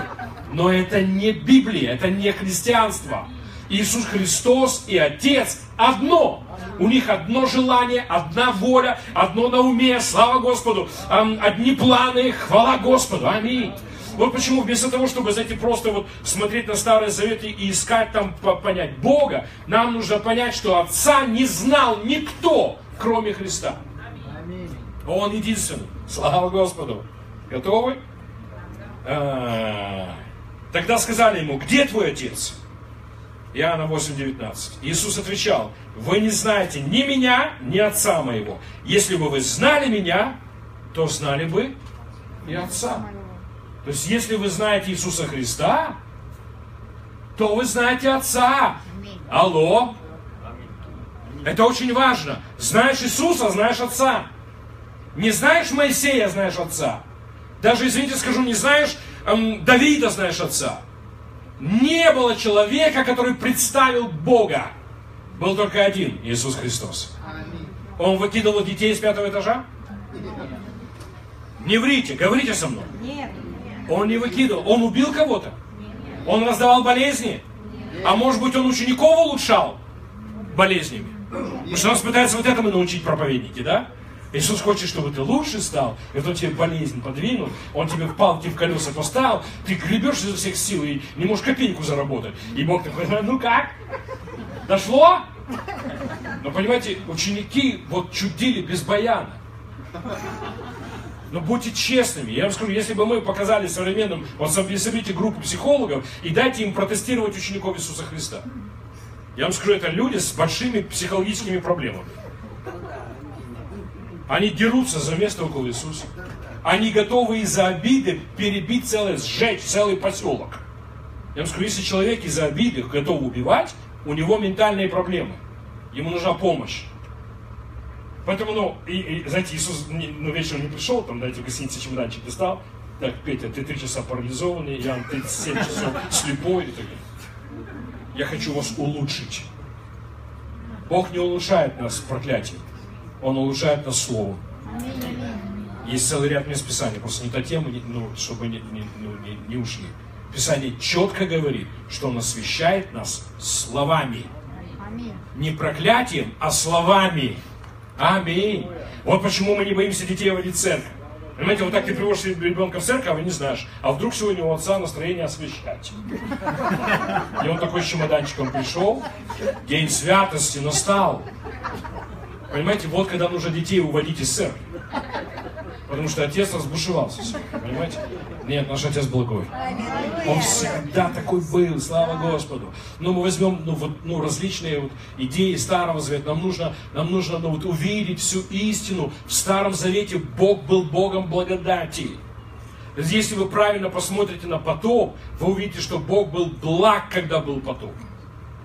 Но это не Библия, это не христианство. Иисус Христос и Отец одно. У них одно желание, одна воля, одно на уме, слава Господу, одни планы, хвала Господу. Аминь. Вот почему вместо того, чтобы, знаете, просто вот смотреть на Старые Заветы и искать там понять Бога, нам нужно понять, что Отца не знал никто, кроме Христа. Он единственный. Слава Господу. Готовы? А, тогда сказали ему, где твой отец? Иоанна 8:19. Иисус отвечал, вы не знаете ни меня, ни Отца моего. Если бы вы знали меня, то знали бы и Отца. То есть, если вы знаете Иисуса Христа, то вы знаете Отца. Алло. Это очень важно. Знаешь Иисуса, знаешь Отца. Не знаешь Моисея, знаешь Отца. Даже, извините, скажу, не знаешь эм, Давида, знаешь Отца. Не было человека, который представил Бога. Был только один, Иисус Христос. Он выкидывал детей с пятого этажа? Не врите, говорите со мной. Он не выкидывал. Он убил кого-то? Он раздавал болезни? А может быть, он учеников улучшал болезнями? Потому что нас пытаются вот этому научить проповедники, да? Иисус хочет, чтобы ты лучше стал, и вот он тебе болезнь подвинул, он тебе палки в колеса поставил, ты гребешь изо всех сил и не можешь копейку заработать. И Бог такой, ну как? Дошло? Но понимаете, ученики вот чудили без баяна. Но будьте честными. Я вам скажу, если бы мы показали современным, вот соберите группу психологов и дайте им протестировать учеников Иисуса Христа. Я вам скажу, это люди с большими психологическими проблемами. Они дерутся за место около Иисуса. Они готовы из-за обиды перебить целое, сжечь целый поселок. Я вам скажу, если человек из-за обиды готов убивать, у него ментальные проблемы. Ему нужна помощь. Поэтому, ну, и, и знаете, Иисус ну, вечером не пришел, там, дайте в гостинице чемоданчик достал. Так, Петя, ты три часа парализованный, Ян, ты семь часов слепой. И так Я хочу вас улучшить. Бог не улучшает нас проклятием. Он улучшает нас словом. Есть целый ряд мест Писания, просто не та тема, ну, чтобы не, не, ну, не, не ушли. Писание четко говорит, что Он освящает нас словами. Не проклятием, а словами. Аминь. Вот почему мы не боимся детей водить в церковь. Понимаете, вот так ты приводишь ребенка в церковь, а вы не знаешь. А вдруг сегодня у отца настроение освещать. И он такой с чемоданчиком пришел, день святости настал. Понимаете, вот когда нужно детей уводить из церкви. Потому что отец разбушевался. Понимаете? Нет, наш отец благой. Он всегда такой был, слава Господу. Но мы возьмем ну, вот, ну, различные вот идеи Старого Завета. Нам нужно, нам нужно ну, вот, увидеть всю истину. В Старом Завете Бог был Богом благодати. Если вы правильно посмотрите на потоп, вы увидите, что Бог был благ, когда был потоп.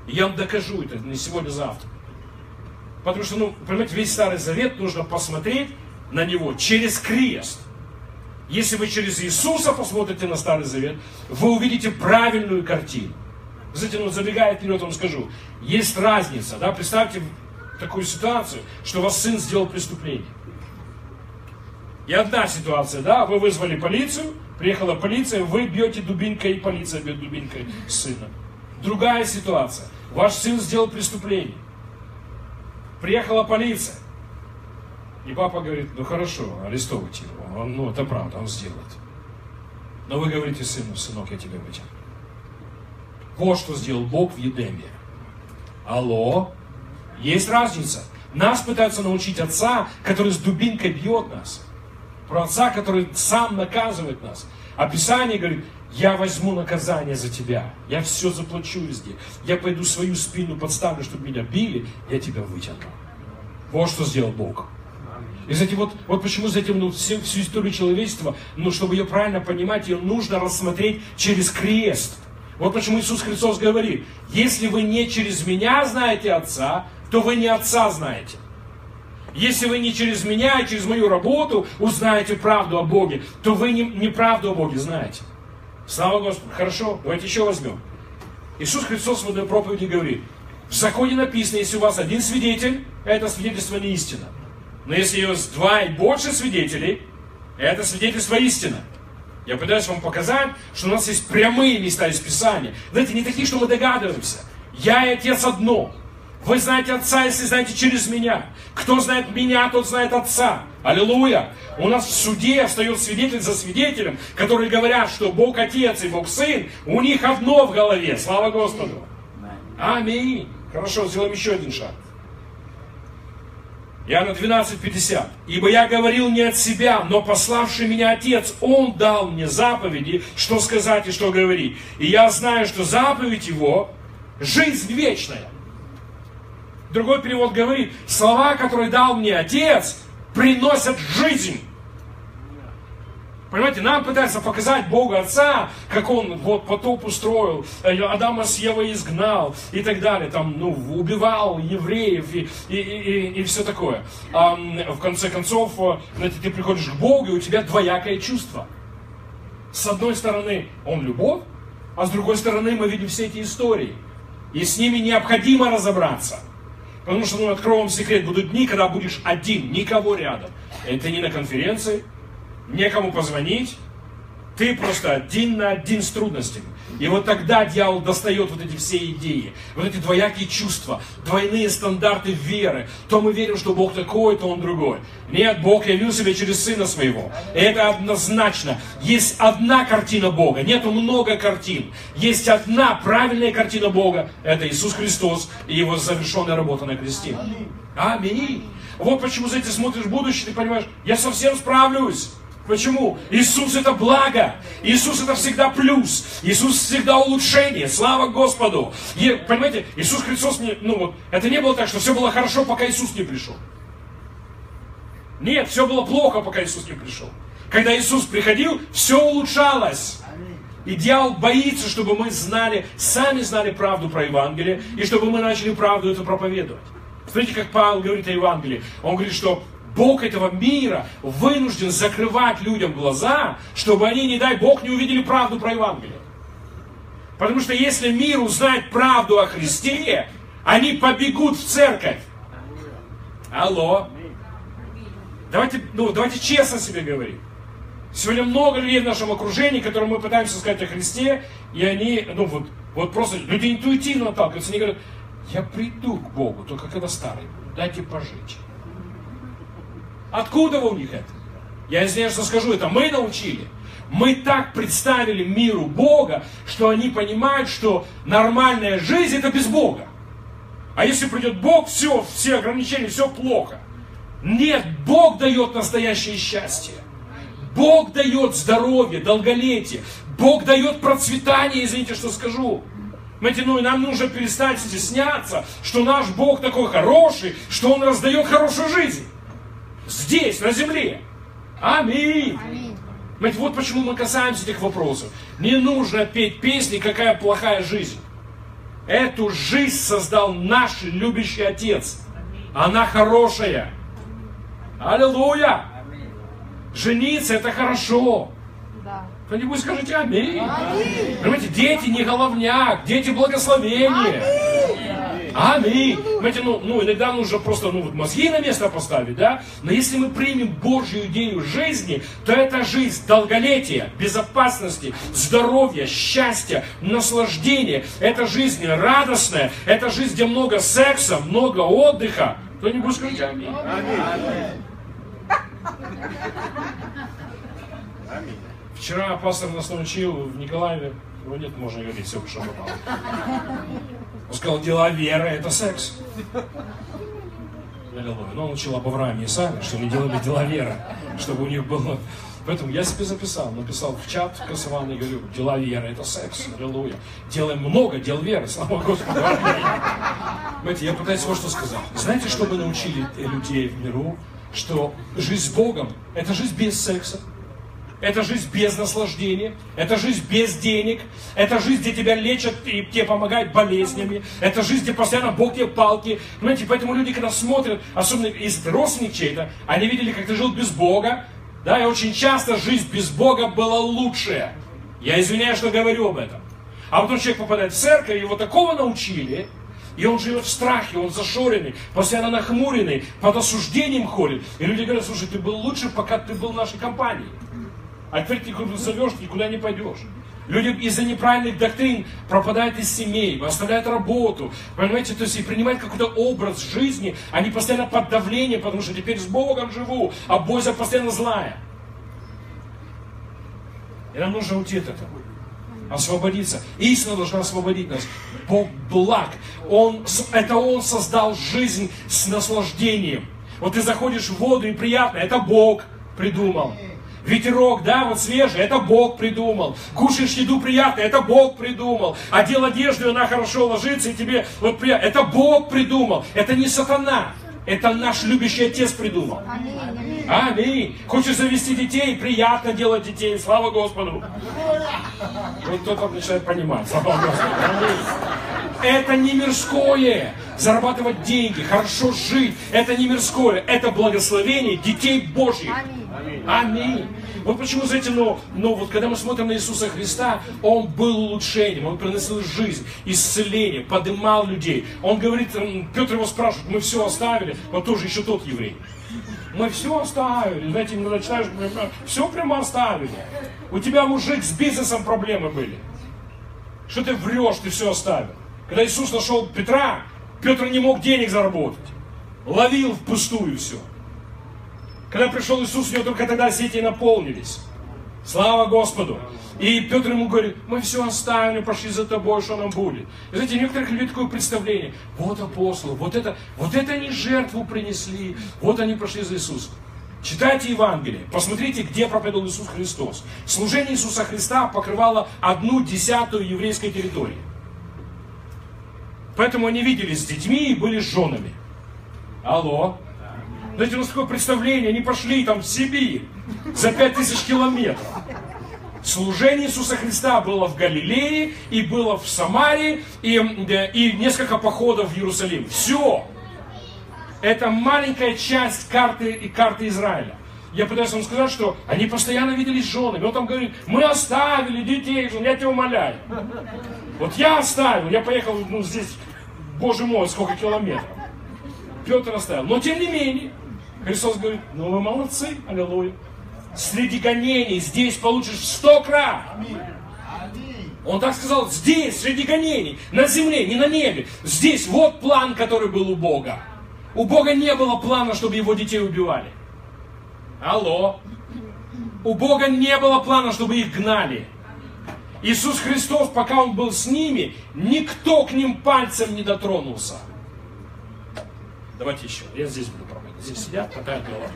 Я вам докажу это не сегодня, завтра. Потому что, ну, понимаете, весь Старый Завет нужно посмотреть на него через крест. Если вы через Иисуса посмотрите на Старый Завет, вы увидите правильную картину. Знаете, ну забегая вперед, вам скажу, есть разница, да, представьте такую ситуацию, что вас сын сделал преступление. И одна ситуация, да, вы вызвали полицию, приехала полиция, вы бьете дубинкой, и полиция бьет дубинкой сына. Другая ситуация, ваш сын сделал преступление. Приехала полиция, и папа говорит, ну хорошо, арестовывайте его. Он, ну это правда, он сделает. Но вы говорите сыну, сынок, я тебя вытяну. Вот что сделал Бог в Едеме. Алло, есть разница. Нас пытаются научить отца, который с дубинкой бьет нас. Про отца, который сам наказывает нас. А говорит, я возьму наказание за тебя. Я все заплачу везде. Я пойду свою спину подставлю, чтобы меня били. Я тебя вытяну. Вот что сделал Бог. И, кстати, вот, вот почему за этим, ну, всю, всю историю человечества, ну, чтобы ее правильно понимать, ее нужно рассмотреть через крест. Вот почему Иисус Христос говорит, если вы не через меня знаете Отца, то вы не Отца знаете. Если вы не через меня, а через мою работу узнаете правду о Боге, то вы не, не правду о Боге знаете. Слава Господу. Хорошо, давайте еще возьмем. Иисус Христос в этой проповеди говорит, в законе написано, если у вас один свидетель, это свидетельство не истина. Но если есть два и больше свидетелей, это свидетельство истины. Я пытаюсь вам показать, что у нас есть прямые места из Писания. Знаете, не такие, что мы догадываемся. Я и Отец одно. Вы знаете Отца, если знаете через меня. Кто знает меня, тот знает Отца. Аллилуйя. У нас в суде встает свидетель за свидетелем, которые говорят, что Бог Отец и Бог Сын, у них одно в голове. Слава Господу. Аминь. Хорошо, сделаем еще один шаг. Иоанна 12:50. «Ибо я говорил не от себя, но пославший меня Отец, Он дал мне заповеди, что сказать и что говорить. И я знаю, что заповедь Его – жизнь вечная». Другой перевод говорит, слова, которые дал мне Отец, приносят жизнь. Понимаете, нам пытаются показать Бога Отца, как Он вот потоп устроил, э, Адама с Евой изгнал и так далее, там, ну, убивал евреев и, и, и, и все такое. А в конце концов, э, знаете, ты приходишь к Богу, и у тебя двоякое чувство. С одной стороны, Он любовь, а с другой стороны, мы видим все эти истории. И с ними необходимо разобраться. Потому что, ну, открою вам секрет, будут дни, когда будешь один, никого рядом. Это не на конференции, некому позвонить, ты просто один на один с трудностями. И вот тогда дьявол достает вот эти все идеи, вот эти двоякие чувства, двойные стандарты веры. То мы верим, что Бог такой, то Он другой. Нет, Бог явил себя через Сына Своего. И это однозначно. Есть одна картина Бога, нету много картин. Есть одна правильная картина Бога. Это Иисус Христос и Его завершенная работа на кресте. Аминь. Вот почему, знаете, смотришь в будущее, ты понимаешь, я совсем справлюсь. Почему? Иисус это благо. Иисус это всегда плюс. Иисус всегда улучшение. Слава Господу. И, понимаете, Иисус Христос, не, ну вот, это не было так, что все было хорошо, пока Иисус не пришел. Нет, все было плохо, пока Иисус не пришел. Когда Иисус приходил, все улучшалось. И дьявол боится, чтобы мы знали, сами знали правду про Евангелие, и чтобы мы начали правду эту проповедовать. Смотрите, как Павел говорит о Евангелии. Он говорит, что Бог этого мира вынужден закрывать людям глаза, чтобы они, не дай Бог, не увидели правду про Евангелие. Потому что если мир узнает правду о Христе, они побегут в церковь. Алло. Давайте, ну, давайте честно себе говорить. Сегодня много людей в нашем окружении, которым мы пытаемся сказать о Христе, и они, ну вот, вот просто люди интуитивно отталкиваются, они говорят, я приду к Богу, только когда старый дайте пожить. Откуда у них это? Я извиняюсь, что скажу, это мы научили. Мы так представили миру Бога, что они понимают, что нормальная жизнь это без Бога. А если придет Бог, все, все ограничения, все плохо. Нет, Бог дает настоящее счастье. Бог дает здоровье, долголетие. Бог дает процветание, извините, что скажу. Понимаете, ну и нам нужно перестать стесняться, что наш Бог такой хороший, что Он раздает хорошую жизнь здесь, на земле. Аминь. Аминь. вот почему мы касаемся этих вопросов. Не нужно петь песни, какая плохая жизнь. Эту жизнь создал наш любящий Отец. Она хорошая. Аллилуйя. Жениться это хорошо. Да. Кто-нибудь скажите аминь. аминь. Понимаете, дети не головняк, дети благословения. Аминь. Аминь. Понимаете, ну, ну, иногда нужно просто ну, мозги на место поставить, да? Но если мы примем Божью идею жизни, то это жизнь долголетия, безопасности, здоровья, счастья, наслаждения. Это жизнь радостная, это жизнь, где много секса, много отдыха. Кто-нибудь скажите аминь. Аминь. Вчера пастор нас научил в Николаеве, ну нет, можно говорить, все, что попало. Он сказал, дела веры – это секс. Аллилуйя. Но он учил об Аврааме и Саре, что они делали дела веры, чтобы у них было... Поэтому я себе записал, написал в чат косован и говорю, дела веры – это секс. Аллилуйя. Делаем много дел веры, слава Господу. Знаете, я пытаюсь вот что сказать. Знаете, что мы научили людей в миру? Что жизнь с Богом – это жизнь без секса. Это жизнь без наслаждения. Это жизнь без денег. Это жизнь, где тебя лечат и тебе помогают болезнями. Это жизнь, где постоянно Бог тебе палки. Понимаете, поэтому люди, когда смотрят, особенно из родственник чей-то, они видели, как ты жил без Бога. Да, и очень часто жизнь без Бога была лучшая. Я извиняюсь, что говорю об этом. А потом человек попадает в церковь, его такого научили, и он живет в страхе, он зашоренный, постоянно нахмуренный, под осуждением ходит. И люди говорят, слушай, ты был лучше, пока ты был в нашей компании. А теперь ты куда зовешь, никуда не пойдешь. Люди из-за неправильных доктрин пропадают из семей, оставляют работу, понимаете, то есть и принимают какой-то образ жизни, они постоянно под давлением, потому что теперь с Богом живу, а Божья постоянно злая. И нам нужно уйти от этого. Освободиться. Истина должна освободить нас. Бог благ. Он, это Он создал жизнь с наслаждением. Вот ты заходишь в воду и приятно, это Бог придумал. Ветерок, да, вот свежий, это Бог придумал. Кушаешь еду приятно, это Бог придумал. Одел одежду, она хорошо ложится, и тебе вот приятно. Это Бог придумал. Это не сатана. Это наш любящий Отец придумал. Аминь. Аминь. Хочешь завести детей, приятно делать детей. Слава Господу. Вот кто-то начинает понимать. Слава Господу. Это не мирское. Зарабатывать деньги, хорошо жить. Это не мирское. Это благословение детей Божьих. Аминь. Аминь. Вот почему, знаете, но, но вот когда мы смотрим на Иисуса Христа, Он был улучшением, Он приносил жизнь, исцеление, подымал людей. Он говорит, Петр его спрашивает, мы все оставили, он тоже еще тот еврей. Мы все оставили, знаете, мы начинаешь, все прямо оставили. У тебя, мужик, с бизнесом проблемы были. Что ты врешь, ты все оставил. Когда Иисус нашел Петра, Петр не мог денег заработать. Ловил впустую все. Когда пришел Иисус, у него только тогда сети наполнились. Слава Господу. И Петр ему говорит, мы все оставили, пошли за тобой, что нам будет. И знаете, некоторых людей такое представление, вот апостолы, вот это, вот это они жертву принесли, вот они пошли за Иисусом. Читайте Евангелие, посмотрите, где проповедовал Иисус Христос. Служение Иисуса Христа покрывало одну десятую еврейской территории. Поэтому они виделись с детьми и были с женами. Алло. Знаете, у нас такое представление, они пошли там в Сибирь за пять тысяч километров. Служение Иисуса Христа было в Галилее, и было в Самарии, и, и несколько походов в Иерусалим. Все. Это маленькая часть карты, и карты Израиля. Я пытаюсь вам сказать, что они постоянно виделись с женами. Он там говорит, мы оставили детей, я тебя умоляю. Вот я оставил, я поехал, ну здесь, боже мой, сколько километров. Петр оставил. Но тем не менее, Христос говорит, ну вы молодцы, аллилуйя. Среди гонений здесь получишь сто крат. Он так сказал, здесь, среди гонений, на земле, не на небе. Здесь, вот план, который был у Бога. У Бога не было плана, чтобы его детей убивали. Алло. У Бога не было плана, чтобы их гнали. Иисус Христос, пока Он был с ними, никто к ним пальцем не дотронулся. Давайте еще. Я здесь буду. Здесь сидят, катают головой.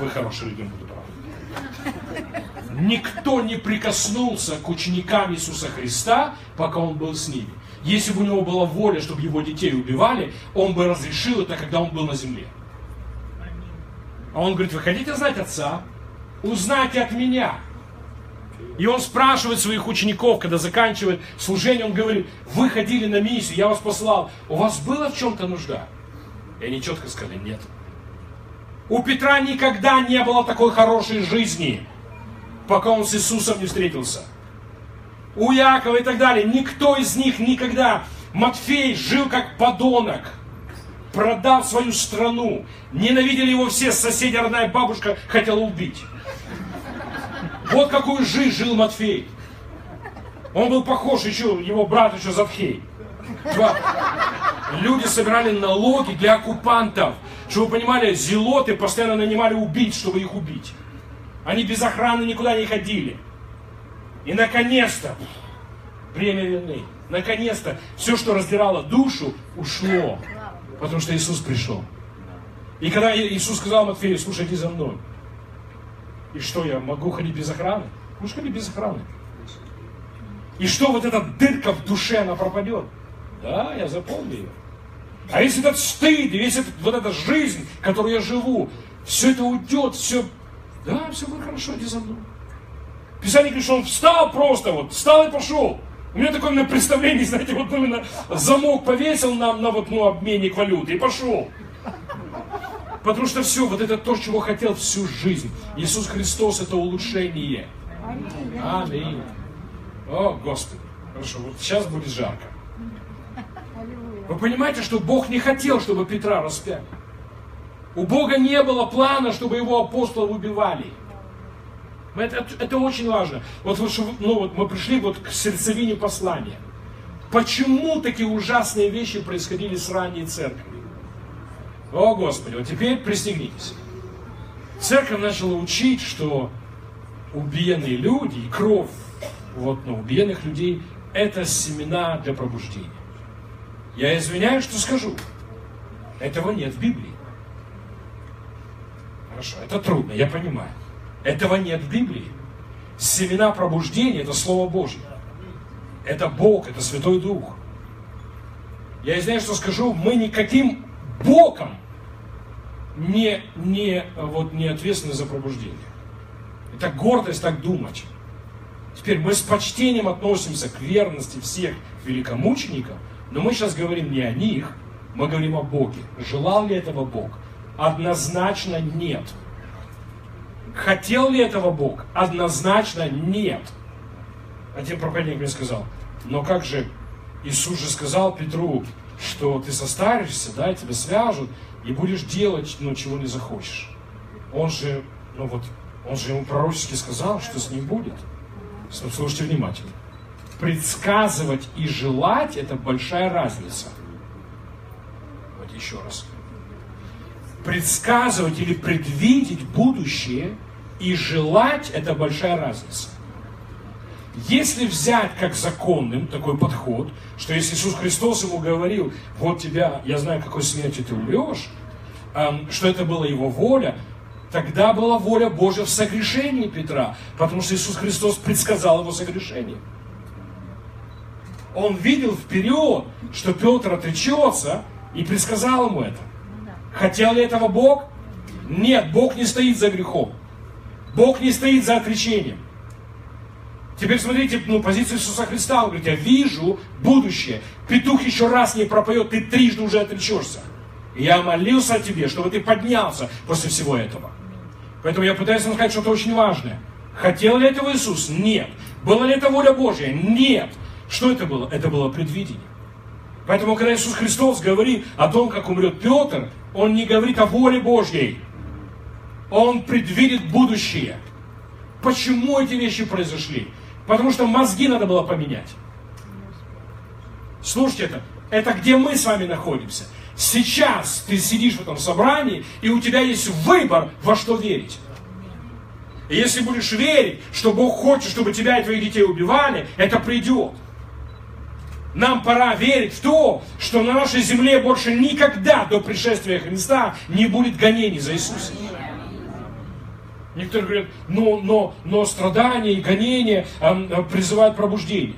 Вы хорошие люди, буду проводить. Никто не прикоснулся к ученикам Иисуса Христа, пока Он был с ними. Если бы у него была воля, чтобы его детей убивали, он бы разрешил это, когда он был на земле. А он говорит, вы хотите знать отца? Узнайте от меня. И он спрашивает своих учеников, когда заканчивает служение, он говорит, вы ходили на миссию, я вас послал, у вас было в чем-то нужда? И они четко сказали, нет. У Петра никогда не было такой хорошей жизни, пока он с Иисусом не встретился. У Якова и так далее. Никто из них никогда. Матфей жил как подонок продал свою страну. Ненавидели его все, соседи, родная бабушка хотела убить. Вот какую жизнь жил Матфей. Он был похож еще, его брат еще Затхей. Два. Люди собирали налоги для оккупантов. Чтобы вы понимали, зелоты постоянно нанимали убить, чтобы их убить. Они без охраны никуда не ходили. И наконец-то, время вины, наконец-то, все, что раздирало душу, ушло. Потому что Иисус пришел. И когда Иисус сказал Матфею, слушай, иди за мной. И что, я могу ходить без охраны? Можешь ходить без охраны. И что, вот эта дырка в душе, она пропадет? Да, я запомню ее. А если этот стыд, весь этот, вот эта жизнь, которую я живу, все это уйдет, все, да, все будет хорошо, иди за мной. Писание говорит, что он встал просто, вот, встал и пошел. У меня такое на представление, знаете, вот именно замок повесил нам на вот, ну, обменник валюты и пошел. Потому что все, вот это то, чего хотел всю жизнь. Иисус Христос это улучшение. Аминь. О, Господи. Хорошо, вот сейчас будет жарко. Вы понимаете, что Бог не хотел, чтобы Петра распяли. У Бога не было плана, чтобы его апостолов убивали. Это, это очень важно. Вот, ну, вот мы пришли вот к сердцевине послания. Почему такие ужасные вещи происходили с ранней церковью? О, Господи, вот теперь пристегнитесь. Церковь начала учить, что убиенные люди и кровь вот, ну, убиенных людей – это семена для пробуждения. Я извиняюсь, что скажу. Этого нет в Библии. Хорошо, это трудно, я понимаю. Этого нет в Библии. Семена пробуждения – это Слово Божье. Это Бог, это Святой Дух. Я знаю, что скажу, мы никаким боком не, не, вот, не ответственны за пробуждение. Это гордость так думать. Теперь мы с почтением относимся к верности всех великомучеников, но мы сейчас говорим не о них, мы говорим о Боге. Желал ли этого Бог? Однозначно нет. Хотел ли этого Бог? Однозначно нет. Один проповедник мне сказал, но как же, Иисус же сказал Петру, что ты состаришься, да, тебя свяжут, и будешь делать, ну, чего не захочешь. Он же, ну вот, он же ему пророчески сказал, что с ним будет. Слушайте внимательно. Предсказывать и желать – это большая разница. Вот еще раз предсказывать или предвидеть будущее и желать – это большая разница. Если взять как законным такой подход, что если Иисус Христос ему говорил, вот тебя, я знаю, какой смертью ты умрешь, что это была его воля, тогда была воля Божья в согрешении Петра, потому что Иисус Христос предсказал его согрешение. Он видел вперед, что Петр отречется, и предсказал ему это. Хотел ли этого Бог? Нет, Бог не стоит за грехом. Бог не стоит за отречением. Теперь смотрите, ну, позицию Иисуса Христа. Он говорит, я вижу будущее. Петух еще раз не пропоет, ты трижды уже отречешься. Я молился о тебе, чтобы ты поднялся после всего этого. Поэтому я пытаюсь вам сказать что-то очень важное. Хотел ли этого Иисус? Нет. Была ли это воля Божья? Нет. Что это было? Это было предвидение. Поэтому, когда Иисус Христос говорит о том, как умрет Петр, Он не говорит о воле Божьей. Он предвидит будущее. Почему эти вещи произошли? Потому что мозги надо было поменять. Слушайте это. Это где мы с вами находимся. Сейчас ты сидишь в этом собрании, и у тебя есть выбор, во что верить. И если будешь верить, что Бог хочет, чтобы тебя и твоих детей убивали, это придет. Нам пора верить в то, что на нашей земле больше никогда до пришествия Христа не будет гонений за Иисуса. Некоторые говорят, но, но, но страдания и гонения э, призывают пробуждение.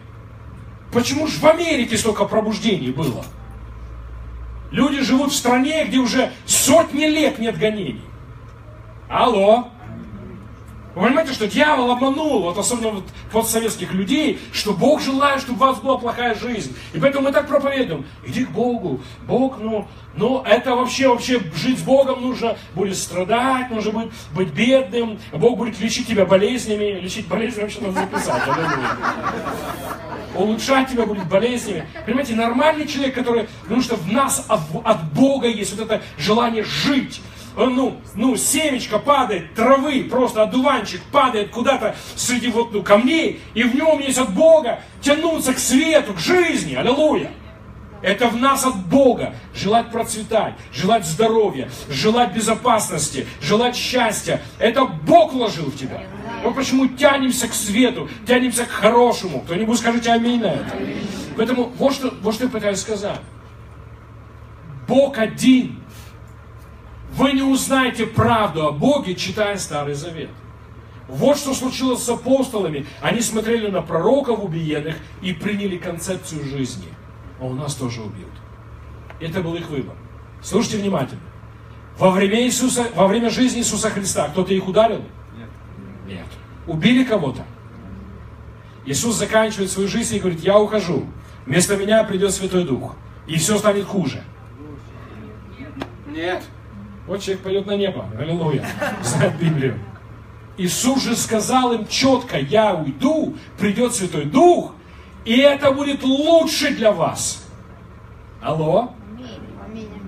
Почему же в Америке столько пробуждений было? Люди живут в стране, где уже сотни лет нет гонений. Алло. Вы понимаете, что дьявол обманул, вот особенно вот постсоветских людей, что Бог желает, чтобы у вас была плохая жизнь. И поэтому мы так проповедуем. Иди к Богу. Бог, ну, ну это вообще, вообще жить с Богом нужно, будет страдать, нужно будет быть бедным. Бог будет лечить тебя болезнями. Лечить болезни вообще надо записать. Улучшать тебя будет болезнями. Понимаете, нормальный человек, который, потому что в нас от, от Бога есть вот это желание жить ну, ну, семечко падает, травы, просто одуванчик падает куда-то среди вот, ну, камней, и в нем есть от Бога тянуться к свету, к жизни, аллилуйя. Это в нас от Бога. Желать процветать, желать здоровья, желать безопасности, желать счастья. Это Бог вложил в тебя. Вот почему тянемся к свету, тянемся к хорошему. Кто-нибудь скажите аминь на это. Поэтому вот что, вот что я пытаюсь сказать. Бог один. Вы не узнаете правду о Боге, читая Старый Завет. Вот что случилось с апостолами. Они смотрели на пророков убиенных и приняли концепцию жизни. А у нас тоже убьют. Это был их выбор. Слушайте внимательно. Во время, Иисуса, во время жизни Иисуса Христа кто-то их ударил? Нет. Нет. Убили кого-то? Иисус заканчивает свою жизнь и говорит, я ухожу. Вместо меня придет Святой Дух. И все станет хуже. Нет. Вот человек пойдет на небо. Аллилуйя. Знает Библию. Иисус же сказал им четко, я уйду, придет Святой Дух, и это будет лучше для вас. Алло?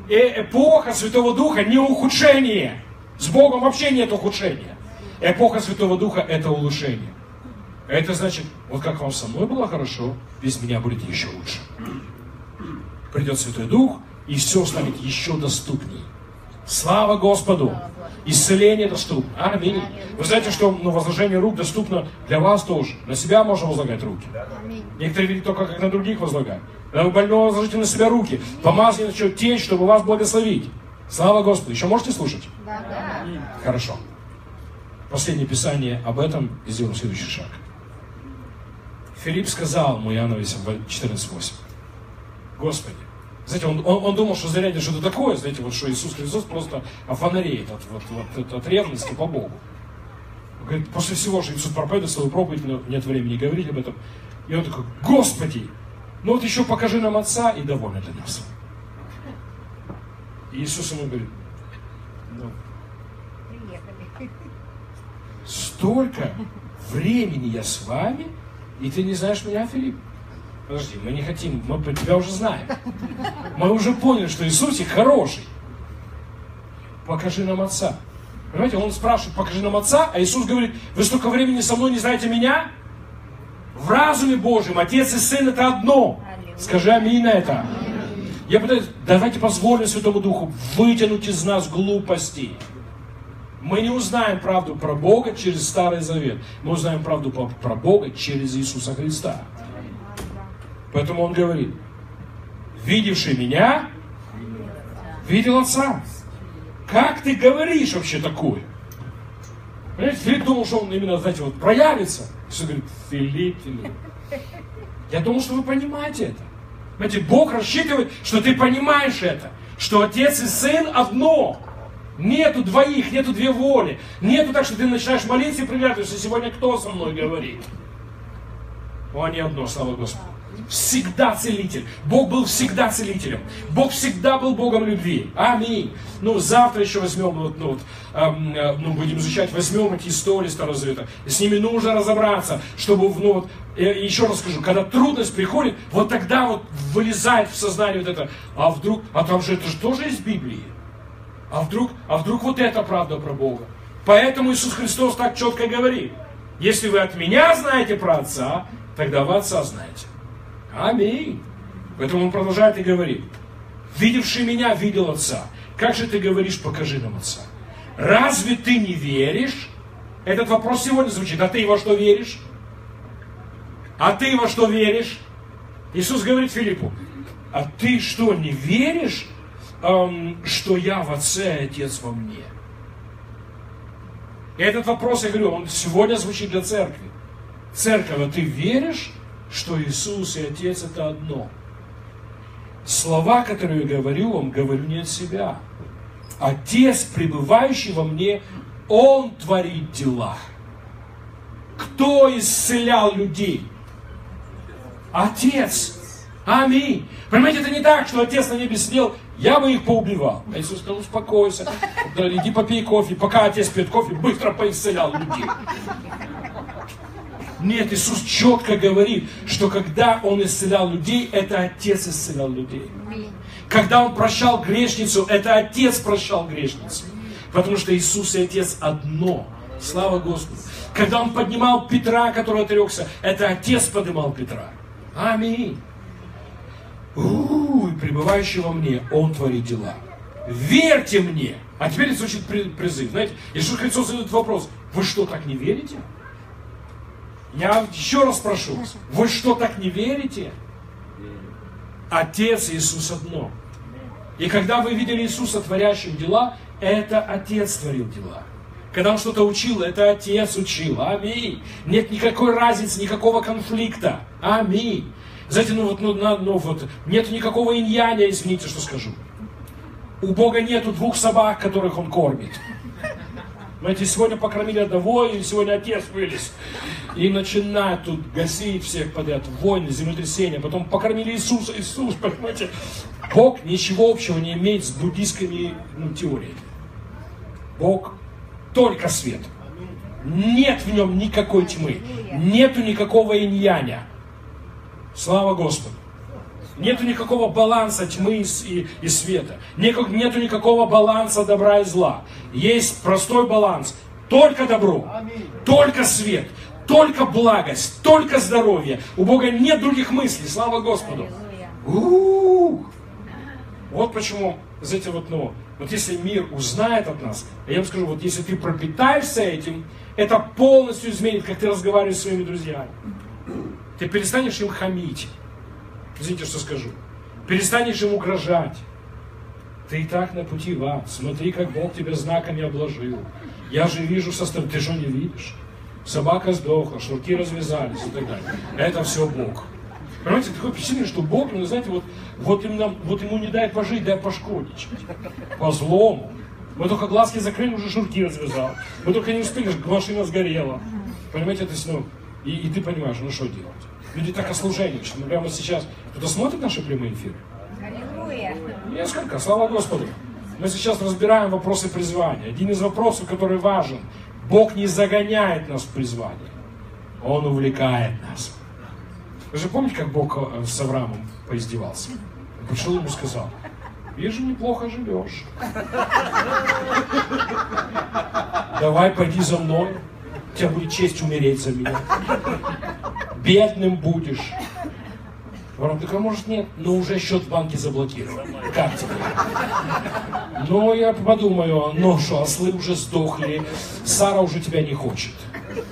И эпоха Святого Духа не ухудшение. С Богом вообще нет ухудшения. Эпоха Святого Духа это улучшение. Это значит, вот как вам со мной было хорошо, без меня будет еще лучше. Придет Святой Дух, и все станет еще доступнее. Слава Господу! Исцеление доступно. Аминь. Вы знаете, что ну, возложение рук доступно для вас тоже. На себя можно возлагать руки. Некоторые видят только, как на других возлагать. Когда вы больного возложите на себя руки, помазание начнет течь, чтобы вас благословить. Слава Господу. Еще можете слушать? Да. Хорошо. Последнее писание об этом и сделаем следующий шаг. Филипп сказал му Иоанна 14.8. Господи, знаете, он, он, он думал, что зарядие что-то такое, знаете, вот что Иисус Христос просто офонареет от, вот, вот, от ревности по Богу. Он говорит, после всего, что Иисус проповедует свою проповедь, но нет времени говорить об этом. И он такой, Господи, ну вот еще покажи нам Отца и довольно для нас. И Иисус ему говорит, ну, столько времени я с вами, и ты не знаешь меня, Филипп? Подожди, мы не хотим, мы тебя уже знаем. Мы уже поняли, что Иисусик хороший. Покажи нам Отца. Понимаете, он спрашивает, покажи нам Отца, а Иисус говорит, вы столько времени со мной не знаете меня? В разуме Божьем Отец и Сын это одно. Скажи аминь на это. Я пытаюсь, давайте позволим Святому Духу вытянуть из нас глупости. Мы не узнаем правду про Бога через Старый Завет. Мы узнаем правду про Бога через Иисуса Христа. Поэтому он говорит, видевший меня, видел отца. Как ты говоришь вообще такое? Понимаете, Филипп думал, что он именно, знаете, вот проявится. Все говорит, Филипп, Филипп. Я думал, что вы понимаете это. Понимаете, Бог рассчитывает, что ты понимаешь это. Что отец и сын одно. Нету двоих, нету две воли. Нету так, что ты начинаешь молиться и приглядываешься, сегодня кто со мной говорит. О, они одно, слава Господу. Всегда целитель. Бог был всегда целителем. Бог всегда был Богом любви. Аминь. Ну, завтра еще возьмем, вот, ну, вот, эм, э, ну, будем изучать, возьмем эти истории Старого Завета. С ними нужно разобраться, чтобы, ну, вот, я еще раз скажу, когда трудность приходит, вот тогда вот вылезает в сознание вот это, а вдруг, а там же это же тоже из Библии. А вдруг, а вдруг вот это правда про Бога. Поэтому Иисус Христос так четко говорит. Если вы от меня знаете про Отца, тогда вы Отца знаете. Аминь. Поэтому он продолжает и говорит, видевший меня, видел Отца. Как же ты говоришь, покажи нам Отца? Разве ты не веришь? Этот вопрос сегодня звучит. А ты во что веришь? А ты во что веришь? Иисус говорит Филиппу, а ты что, не веришь, эм, что я в Отце, и Отец во мне? И этот вопрос, я говорю, он сегодня звучит для церкви. Церковь, а ты веришь, что Иисус и Отец это одно? Слова, которые я говорю вам, говорю не от себя. Отец, пребывающий во мне, Он творит дела. Кто исцелял людей? Отец. Аминь. Понимаете, это не так, что Отец на небе сидел, я бы их поубивал. А Иисус сказал, успокойся, иди попей кофе. Пока Отец пьет кофе, быстро поисцелял людей. Нет, Иисус четко говорит, что когда Он исцелял людей, это Отец исцелял людей. Когда Он прощал грешницу, это Отец прощал грешницу. Потому что Иисус и Отец одно. Слава Господу. Когда Он поднимал Петра, который отрекся, это Отец поднимал Петра. Аминь. У-у-у, пребывающий во мне, Он творит дела. Верьте мне. А теперь звучит призыв. Знаете, Иисус Христос задает вопрос. Вы что, так не верите? Я еще раз прошу, вы что, так не верите? Отец Иисус одно. И когда вы видели Иисуса творящим дела, это Отец творил дела. Когда он что-то учил, это Отец учил. Аминь. Нет никакой разницы, никакого конфликта. Аминь. Знаете, ну вот, ну, на, ну вот, нет никакого иньяня, извините, что скажу. У Бога нету двух собак, которых Он кормит. Знаете, сегодня покормили одного, и сегодня отец вылез. И начинают тут гасить всех подряд. Войны, землетрясения. Потом покормили Иисуса. Иисус, понимаете? Бог ничего общего не имеет с буддийскими ну, теориями. Бог только свет. Нет в нем никакой тьмы. Нету никакого иньяня. Слава Господу. Нету никакого баланса тьмы и, и света. Нету, нету никакого баланса добра и зла. Есть простой баланс. Только добро, только свет, только благость, только здоровье. У Бога нет других мыслей. Слава Господу. У-у-у. Вот почему, знаете, вот, ну, вот если мир узнает от нас, я вам скажу, вот если ты пропитаешься этим, это полностью изменит, как ты разговариваешь с своими друзьями. Ты перестанешь им хамить. Извините, что скажу. Перестанешь им угрожать. Ты и так на пути в ад. Смотри, как Бог тебя знаками обложил. Я же вижу со стороны. Ты что не видишь? Собака сдохла, шнурки развязались и так далее. Это все Бог. Понимаете, такое впечатление, что Бог, ну, знаете, вот, вот, ему, вот ему не дай пожить, дай пошкодить. По злому. Мы только глазки закрыли, уже шнурки развязал. Мы только не успели, машина сгорела. Понимаете, это ну, и, и ты понимаешь, ну что делать? Люди так ослужение, что мы прямо сейчас... Кто-то смотрит наши прямые эфиры? Аллилуйя! Несколько, слава Господу. Мы сейчас разбираем вопросы призвания. Один из вопросов, который важен. Бог не загоняет нас в призвание. Он увлекает нас. Вы же помните, как Бог э, с Авраамом поиздевался? Он пришел ему и сказал, вижу, неплохо живешь. Давай пойди за мной, у тебя будет честь умереть за меня бедным будешь. Ворон такой, может нет, но уже счет в банке заблокирован. Как тебе? Ну, я подумаю, ну что, ослы уже сдохли, Сара уже тебя не хочет.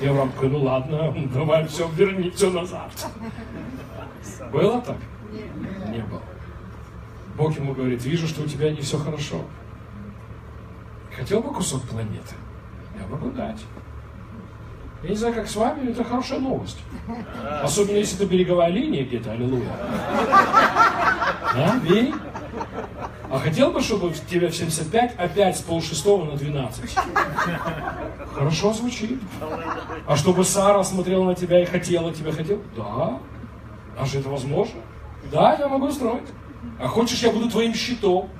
Я вам такой, ну ладно, давай все, верни все назад. Было так? Не было. Бог ему говорит, вижу, что у тебя не все хорошо. Хотел бы кусок планеты? Я могу дать. Я не знаю, как с вами, это хорошая новость. Особенно если это береговая линия где-то, аллилуйя. Аминь. А хотел бы, чтобы тебе в 75 опять с полшестого на 12? Хорошо звучит. А чтобы Сара смотрела на тебя и хотела тебя, хотел? Да. А же это возможно? Да, я могу устроить. А хочешь, я буду твоим щитом?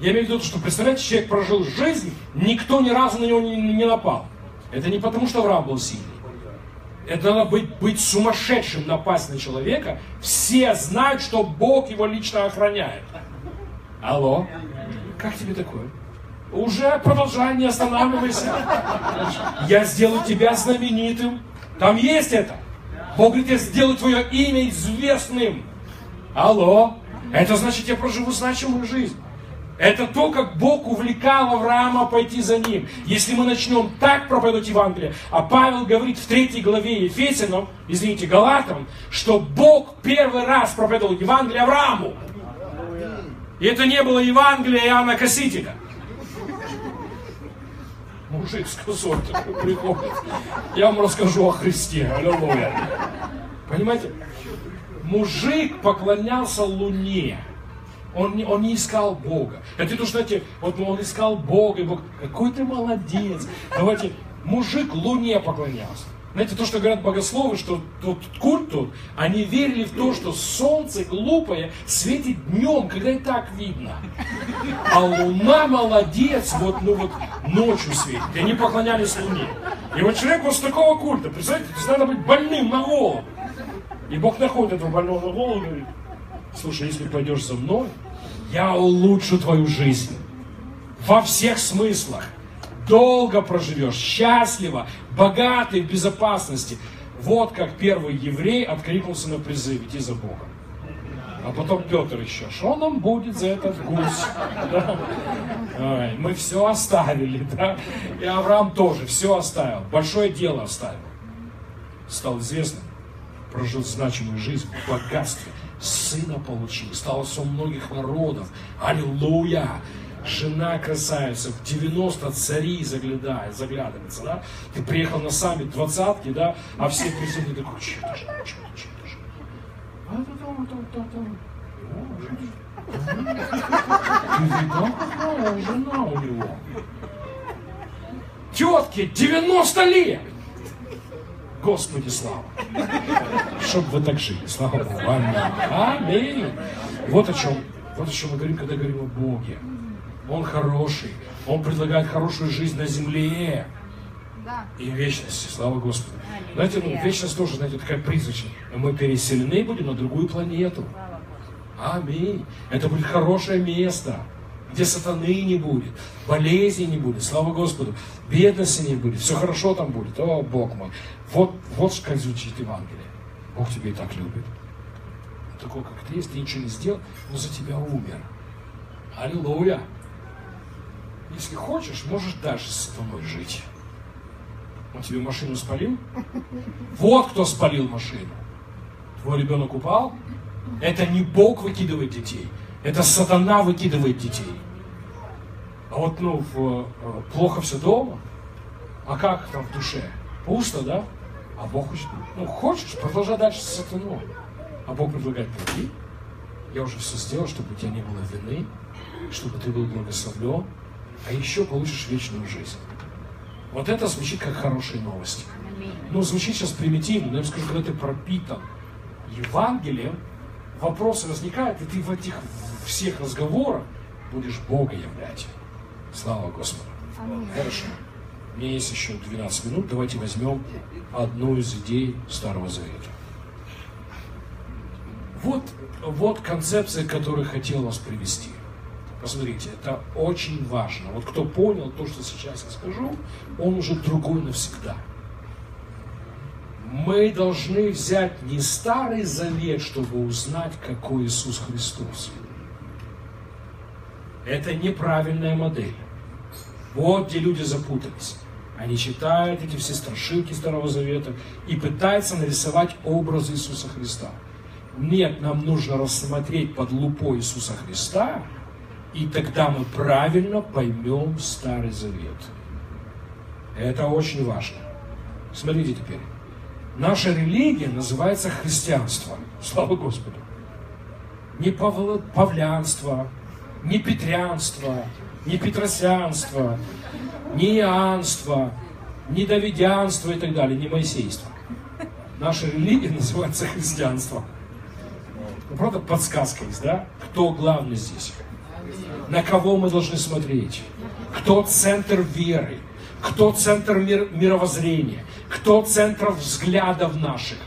Я имею в виду, что, представляете, человек прожил жизнь, никто ни разу на него не, не напал. Это не потому, что Авраам был сильный. Это надо быть, быть сумасшедшим, напасть на человека. Все знают, что Бог его лично охраняет. Алло? Как тебе такое? Уже продолжай, не останавливайся. Я сделаю тебя знаменитым. Там есть это. Бог говорит, я сделаю твое имя известным. Алло? Это значит, я проживу значимую жизнь. Это то, как Бог увлекал Авраама пойти за ним. Если мы начнем так проповедовать Евангелие, а Павел говорит в третьей главе Ефесянам, извините, Галатам, что Бог первый раз проповедовал Евангелие Аврааму. И это не было Евангелие Иоанна Косителя. Мужик с косой приходит. Я вам расскажу о Христе. Аллилуйя. Понимаете? Мужик поклонялся Луне. Он не, он не искал Бога. Это то, что, знаете, вот он искал Бога, и Бог, какой ты молодец. Давайте, мужик Луне поклонялся. Знаете, то, что говорят богословы, что тут культ тут, они верили в то, что солнце глупое светит днем, когда и так видно. А луна молодец, вот, ну вот ночью светит. И они поклонялись луне. И вот человек вот с такого культа, представляете, то есть надо быть больным на голову. И Бог находит этого больного на голову и говорит, слушай, если пойдешь за мной, я улучшу твою жизнь. Во всех смыслах долго проживешь, счастливо, богатый, в безопасности. Вот как первый еврей откликнулся на призыв идти за Богом. А потом Петр еще, что нам будет за этот гусь? Да? Ой, мы все оставили, да? И Авраам тоже все оставил, большое дело оставил. Стал известным, прожил значимую жизнь в богатстве, сына получил, стал отцом многих народов. Аллилуйя! жена красавица, в 90 цари заглядает, заглядывается, да? Ты приехал на саммит двадцатки, да? А все президенты такой, че это же, че это, че это же? А это там, там, там, там. Ты видал, какая жена у него? Тетке 90 лет! Господи, слава! Чтоб вы так жили, слава Богу. Аминь. Аминь. Вот о чем, вот о чем мы говорим, когда говорим о Боге. Он хороший. Он предлагает хорошую жизнь на земле. И в вечности. Слава Господу. Знаете, ну, вечность тоже, знаете, такая призрачная. Мы переселены будем на другую планету. Аминь. Это будет хорошее место, где сатаны не будет, болезни не будет, слава Господу, бедности не будет, все хорошо там будет. О, Бог мой. Вот, вот как звучит Евангелие. Бог тебя и так любит. Такой, как ты есть, ты ничего не сделал, но за тебя умер. Аллилуйя. Если хочешь, можешь дальше с тобой жить. Он тебе машину спалил? Вот кто спалил машину. Твой ребенок упал? Это не Бог выкидывает детей. Это сатана выкидывает детей. А вот, ну, в, э, плохо все дома. А как там в душе? Пусто, да? А Бог хочет, ну, хочешь, продолжай дальше с сатаной. А Бог предлагает, приди, я уже все сделал, чтобы у тебя не было вины, чтобы ты был благословлен, а еще получишь вечную жизнь. Вот это звучит как хорошие новости. Ну, звучит сейчас примитивно, но я скажу, когда ты пропитан Евангелием, вопросы возникают, и ты в этих всех разговорах будешь Бога являть. Слава Господу. Хорошо. У меня есть еще 12 минут. Давайте возьмем одну из идей Старого Завета. Вот, вот концепция, которую хотел вас привести. Посмотрите, это очень важно. Вот кто понял то, что сейчас я скажу, он уже другой навсегда. Мы должны взять не Старый Завет, чтобы узнать, какой Иисус Христос. Это неправильная модель. Вот где люди запутались. Они читают эти все страшилки Старого Завета и пытаются нарисовать образ Иисуса Христа. Нет, нам нужно рассмотреть под лупой Иисуса Христа – и тогда мы правильно поймем Старый Завет. Это очень важно. Смотрите теперь. Наша религия называется христианство. Слава Господу. Не павлянство, ни петрянство, ни петросянство, ни иоанство, ни давидянство и так далее, ни моисейство. Наша религия называется христианство. Ну, правда, подсказка есть, да? Кто главный здесь? На кого мы должны смотреть? Кто центр веры? Кто центр мир, мировоззрения? Кто центр взглядов наших?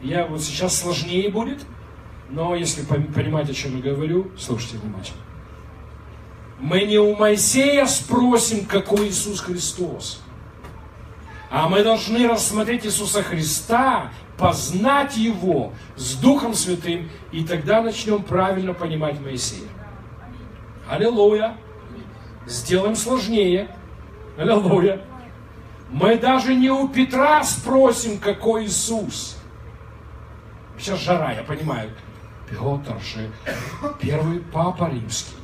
Я вот сейчас сложнее будет, но если понимать, о чем я говорю, слушайте внимательно. Мы не у Моисея спросим, какой Иисус Христос. А мы должны рассмотреть Иисуса Христа, познать Его с Духом Святым, и тогда начнем правильно понимать Моисея. Аллилуйя! Сделаем сложнее. Аллилуйя! Мы даже не у Петра спросим, какой Иисус. Сейчас жара, я понимаю. Петр же первый папа римский.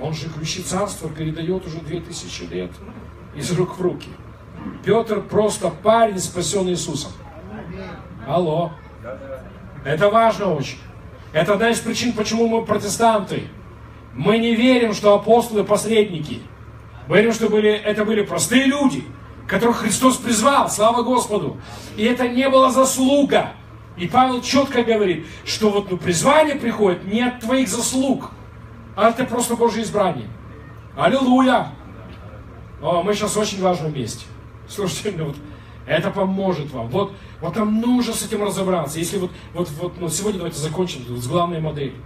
Он же ключи царства передает уже две тысячи лет из рук в руки. Петр просто парень, спасенный Иисусом. Алло. Это важно очень. Это одна из причин, почему мы протестанты. Мы не верим, что апостолы посредники. Мы верим, что были, это были простые люди, которых Христос призвал, слава Господу. И это не была заслуга. И Павел четко говорит, что вот ну, призвание приходит не от твоих заслуг, а это просто Божье избрание. Аллилуйя! О, мы сейчас в очень важном месте. Слушайте, ну, вот, это поможет вам. Вот, вот нам нужно с этим разобраться. Если вот, вот, вот ну, сегодня давайте закончим с главной моделью.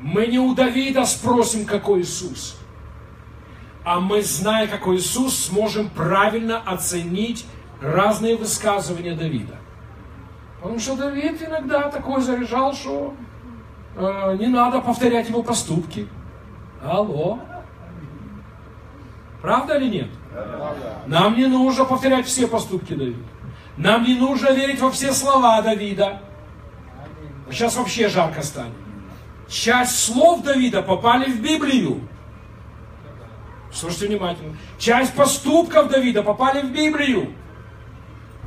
Мы не у Давида спросим, какой Иисус. А мы, зная, какой Иисус, сможем правильно оценить разные высказывания Давида. Потому что Давид иногда такой заряжал, что э, не надо повторять его поступки. Алло. Правда или нет? Нам не нужно повторять все поступки Давида. Нам не нужно верить во все слова Давида. Сейчас вообще жарко станет. Часть слов Давида попали в Библию. Слушайте внимательно. Часть поступков Давида попали в Библию.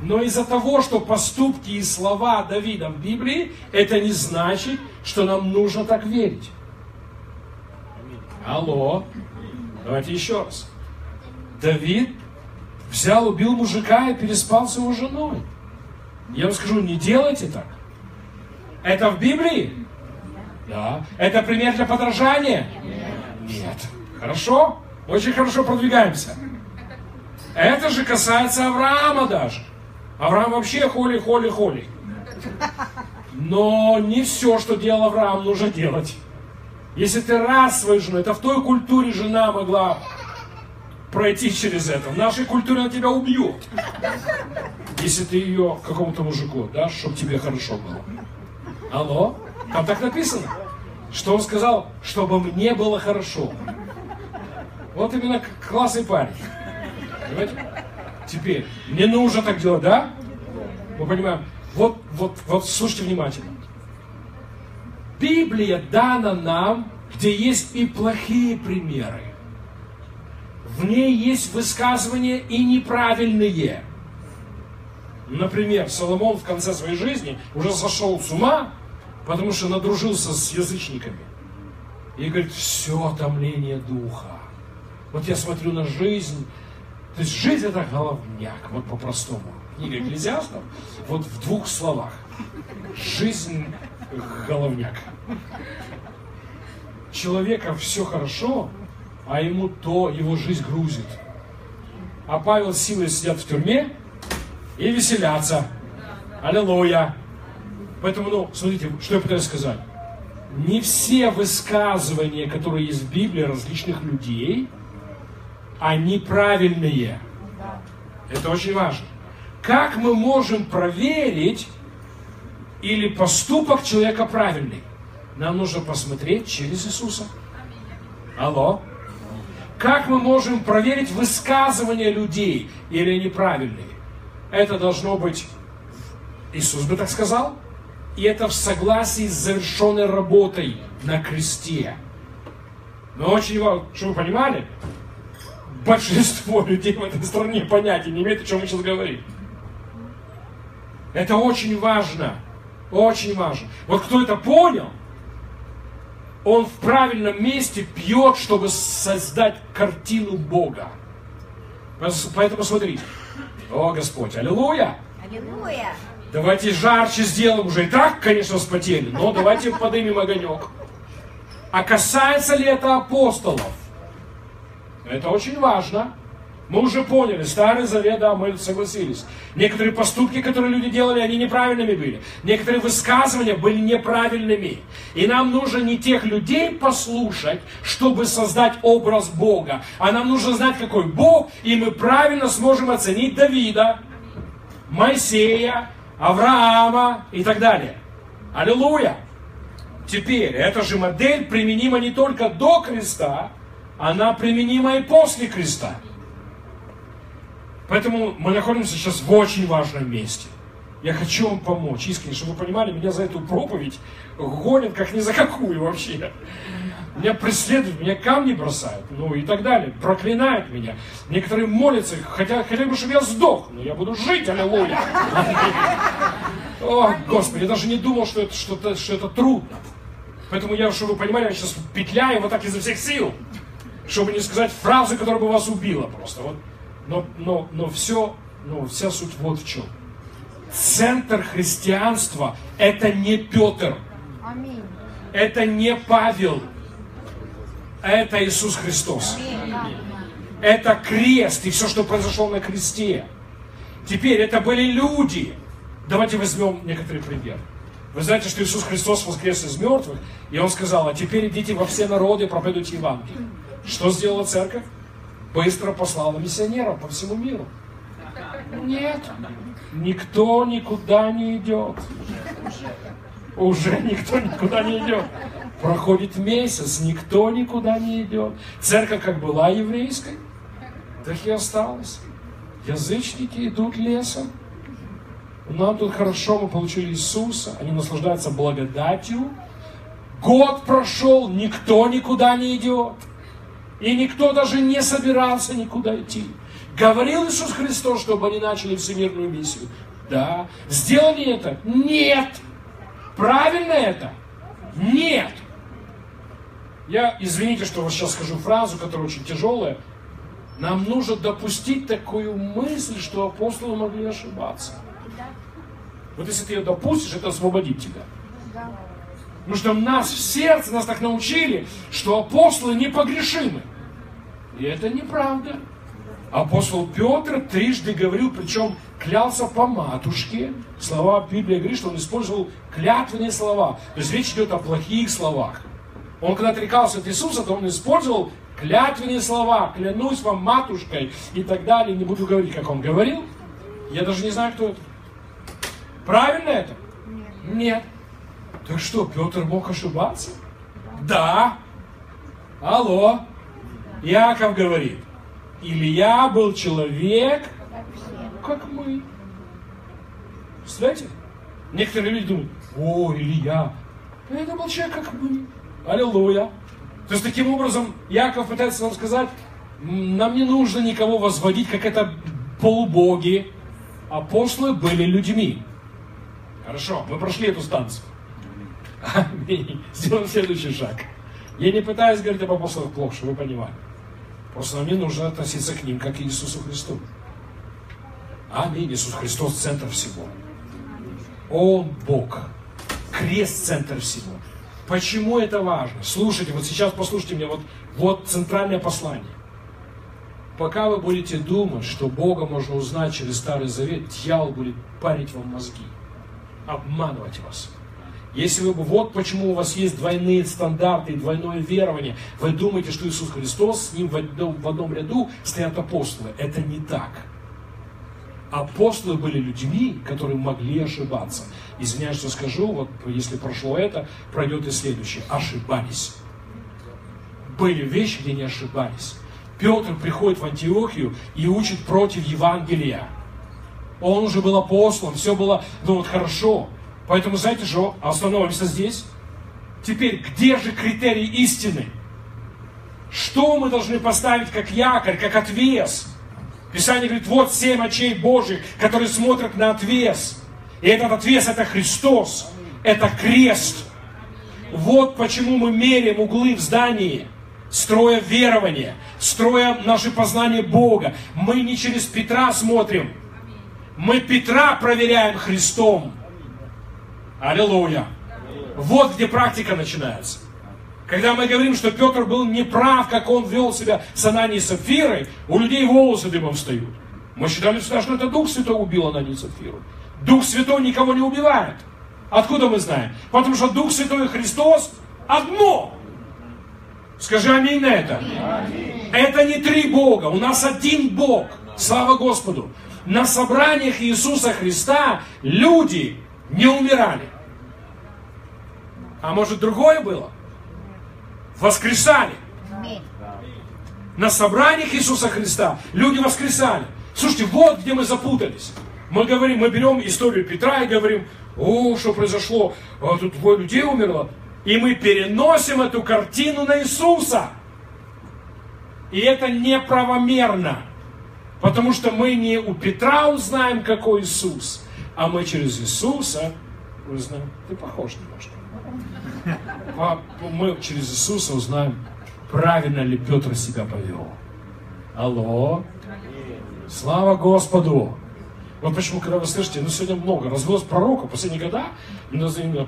Но из-за того, что поступки и слова Давида в Библии, это не значит, что нам нужно так верить. Алло. Давайте еще раз. Давид взял, убил мужика и переспал с его женой. Я вам скажу, не делайте так. Это в Библии? Да. Это пример для подражания? Нет. Хорошо? Очень хорошо продвигаемся. Это же касается Авраама даже. Авраам вообще холи, холи, холи. Но не все, что делал Авраам, нужно делать. Если ты раз свою жену, это в той культуре жена могла пройти через это. В нашей культуре она тебя убьет. Если ты ее какому-то мужику дашь, чтобы тебе хорошо было. Алло? Там так написано. Что он сказал? Чтобы мне было хорошо. Вот именно классный парень. Понимаете? Теперь, не нужно так делать, да? Мы понимаем. Вот, вот, вот, слушайте внимательно. Библия дана нам, где есть и плохие примеры. В ней есть высказывания и неправильные. Например, Соломон в конце своей жизни уже сошел с ума, потому что надружился с язычниками. И говорит, все томление духа. Вот я смотрю на жизнь, то есть жизнь это головняк, вот по-простому. Книга Экклезиастов, вот в двух словах. Жизнь головняк. Человека все хорошо, а ему то его жизнь грузит. А Павел с Силой сидят в тюрьме и веселятся. Аллилуйя. Поэтому, ну, смотрите, что я пытаюсь сказать. Не все высказывания, которые есть в Библии различных людей, они правильные. Это очень важно. Как мы можем проверить, или поступок человека правильный? Нам нужно посмотреть через Иисуса. Алло. Как мы можем проверить высказывания людей, или они правильные? Это должно быть, Иисус бы так сказал, и это в согласии с завершенной работой на кресте. Но очень важно, чтобы вы понимали, большинство людей в этой стране понятия не имеют, о чем мы сейчас говорим. Это очень важно. Очень важно. Вот кто это понял, он в правильном месте пьет, чтобы создать картину Бога. Поэтому смотрите. О, Господь, аллилуйя! Аллилуйя! Давайте жарче сделаем уже. И так, конечно, вспотели, но давайте поднимем огонек. А касается ли это апостолов? Это очень важно. Мы уже поняли, Старый Завет, да, мы согласились. Некоторые поступки, которые люди делали, они неправильными были. Некоторые высказывания были неправильными. И нам нужно не тех людей послушать, чтобы создать образ Бога, а нам нужно знать, какой Бог, и мы правильно сможем оценить Давида, Моисея, Авраама и так далее. Аллилуйя! Теперь, эта же модель применима не только до креста, она применима и после креста. Поэтому мы находимся сейчас в очень важном месте. Я хочу вам помочь, искренне, чтобы вы понимали, меня за эту проповедь гонят как ни за какую вообще. Меня преследуют, меня камни бросают, ну и так далее, проклинают меня. Некоторые молятся, хотят, хотели бы, чтобы я сдох, но я буду жить, аллилуйя. О, Господи, я даже не думал, что это, что, -то, что это трудно. Поэтому я, чтобы вы понимали, я сейчас петляю вот так изо всех сил, чтобы не сказать фразу, которая бы вас убила просто. Вот но, но, но все, ну, вся суть вот в чем. Центр христианства – это не Петр. Аминь. Это не Павел. Это Иисус Христос. Аминь. Это крест и все, что произошло на кресте. Теперь это были люди. Давайте возьмем некоторый пример. Вы знаете, что Иисус Христос воскрес из мертвых, и Он сказал, а теперь идите во все народы проповедуйте Евангелие. Что сделала церковь? быстро послала миссионеров по всему миру. Нет, никто никуда не идет. Уже никто никуда не идет. Проходит месяц, никто никуда не идет. Церковь как была еврейской, так и осталась. Язычники идут лесом. Нам тут хорошо, мы получили Иисуса, они наслаждаются благодатью. Год прошел, никто никуда не идет. И никто даже не собирался никуда идти. Говорил Иисус Христос, чтобы они начали всемирную миссию. Да. Сделали это? Нет. Правильно это? Нет. Я, извините, что вот сейчас скажу фразу, которая очень тяжелая. Нам нужно допустить такую мысль, что апостолы могли ошибаться. Вот если ты ее допустишь, это освободит тебя. Потому что нас в сердце, нас так научили, что апостолы непогрешимы. И это неправда. Апостол Петр трижды говорил, причем клялся по матушке. Слова Библии говорит, что он использовал клятвенные слова. То есть речь идет о плохих словах. Он когда отрекался от Иисуса, то он использовал клятвенные слова. Клянусь вам матушкой и так далее. Не буду говорить, как он говорил. Я даже не знаю, кто это. Правильно это? Нет. Нет. Так что, Петр мог ошибаться? Да. Алло. Яков говорит, Илья был человек, как мы. Представляете? Некоторые люди думают, о, Илья, это был человек, как мы. Аллилуйя. То есть, таким образом, Яков пытается нам сказать, нам не нужно никого возводить, как это полубоги. Апостолы были людьми. Хорошо, мы прошли эту станцию. Аминь. Сделаем следующий шаг. Я не пытаюсь говорить об апостолах плохо, чтобы вы понимали. Просто нам не нужно относиться к ним, как к Иисусу Христу. Аминь. Иисус Христос – центр всего. Он Бог. Крест – центр всего. Почему это важно? Слушайте, вот сейчас послушайте меня, вот, вот центральное послание. Пока вы будете думать, что Бога можно узнать через Старый Завет, дьявол будет парить вам мозги, обманывать вас. Если вы, вот почему у вас есть двойные стандарты и двойное верование, вы думаете, что Иисус Христос, с ним в одном, в одном ряду стоят апостолы. Это не так. Апостолы были людьми, которые могли ошибаться. Извиняюсь, что скажу, вот если прошло это, пройдет и следующее. Ошибались. Были вещи, где не ошибались. Петр приходит в Антиохию и учит против Евангелия. Он уже был апостолом, все было, ну вот хорошо. Поэтому, знаете что, остановимся здесь. Теперь, где же критерий истины? Что мы должны поставить как якорь, как отвес? Писание говорит, вот семь очей Божьих, которые смотрят на отвес. И этот отвес – это Христос, это крест. Вот почему мы меряем углы в здании, строя верование, строя наше познание Бога. Мы не через Петра смотрим, мы Петра проверяем Христом. Аллилуйя. Вот где практика начинается. Когда мы говорим, что Петр был неправ, как он вел себя с Ананией Сапфирой, у людей волосы дымом встают. Мы считали всегда, что это Дух Святой убил Ананию Сапфиру. Дух Святой никого не убивает. Откуда мы знаем? Потому что Дух Святой и Христос одно. Скажи аминь на это. Аминь. Это не три Бога, у нас один Бог. Слава Господу. На собраниях Иисуса Христа люди не умирали. А может другое было? Воскресали. На собраниях Иисуса Христа люди воскресали. Слушайте, вот где мы запутались. Мы говорим, мы берем историю Петра и говорим, о, что произошло, а тут двое людей умерло. И мы переносим эту картину на Иисуса. И это неправомерно. Потому что мы не у Петра узнаем, какой Иисус, а мы через Иисуса узнаем. Ты похож немножко. Мы через Иисуса узнаем, правильно ли Петр себя повел. Алло. Слава Господу. Вот почему, когда вы слышите, ну сегодня много, развелось пророков, последние года,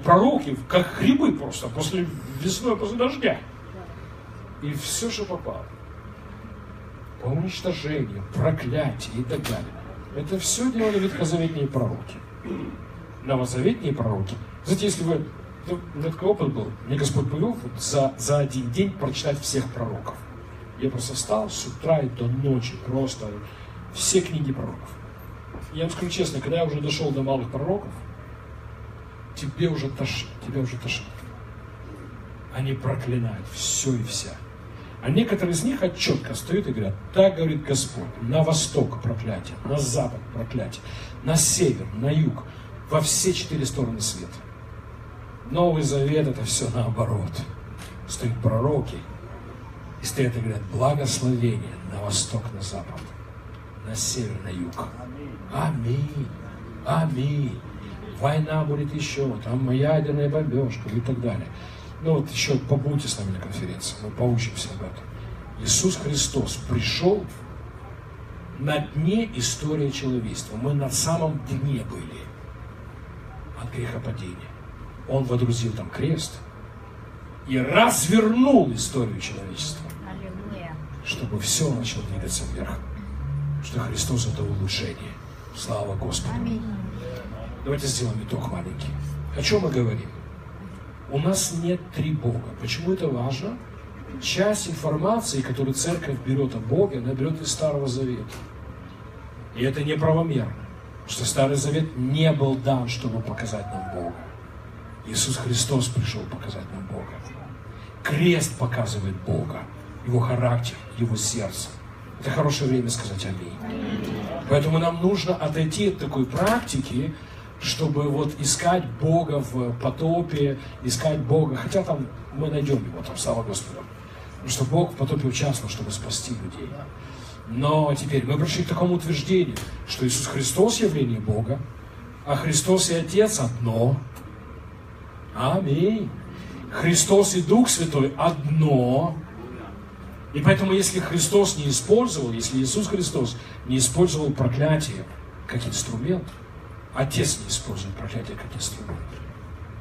пророки, как грибы просто, после весной, после дождя. И все, что попало. По уничтожению, проклятие и так далее. Это все делали ветхозаветные пророки. Новозаветные пророки. Знаете, если вы... Ну, у меня такой опыт был. Мне Господь повел вот за, за один день прочитать всех пророков. Я просто встал с утра и до ночи просто все книги пророков я вам скажу честно, когда я уже дошел до малых пророков, тебе уже тошнит, тебя уже тошнит. Они проклинают все и вся. А некоторые из них четко стоят и говорят, так говорит Господь, на восток проклятие, на запад проклятие, на север, на юг, во все четыре стороны света. Новый Завет это все наоборот. Стоят пророки и стоят и говорят, благословение на восток, на запад, на север, на юг. Аминь. Аминь. Война будет еще, там ядерная бомбежка и так далее. Ну вот еще побудьте с нами на конференции, мы поучимся об этом. Иисус Христос пришел на дне истории человечества. Мы на самом дне были от грехопадения. Он водрузил там крест и развернул историю человечества, чтобы все начало двигаться вверх. Что Христос это улучшение. Слава Господу. Давайте сделаем итог маленький. О чем мы говорим? У нас нет три Бога. Почему это важно? Часть информации, которую церковь берет о Боге, она берет из Старого Завета. И это неправомерно. Что Старый Завет не был дан, чтобы показать нам Бога. Иисус Христос пришел показать нам Бога. Крест показывает Бога, Его характер, Его сердце. Это хорошее время сказать аминь. Поэтому нам нужно отойти от такой практики, чтобы вот искать Бога в потопе, искать Бога, хотя там мы найдем его, там, слава Господу. Потому что Бог в потопе участвовал, чтобы спасти людей. Но теперь мы пришли к такому утверждению, что Иисус Христос явление Бога, а Христос и Отец одно. Аминь. Христос и Дух Святой одно. И поэтому, если Христос не использовал, если Иисус Христос не использовал проклятие как инструмент, Отец не использует проклятие как инструмент,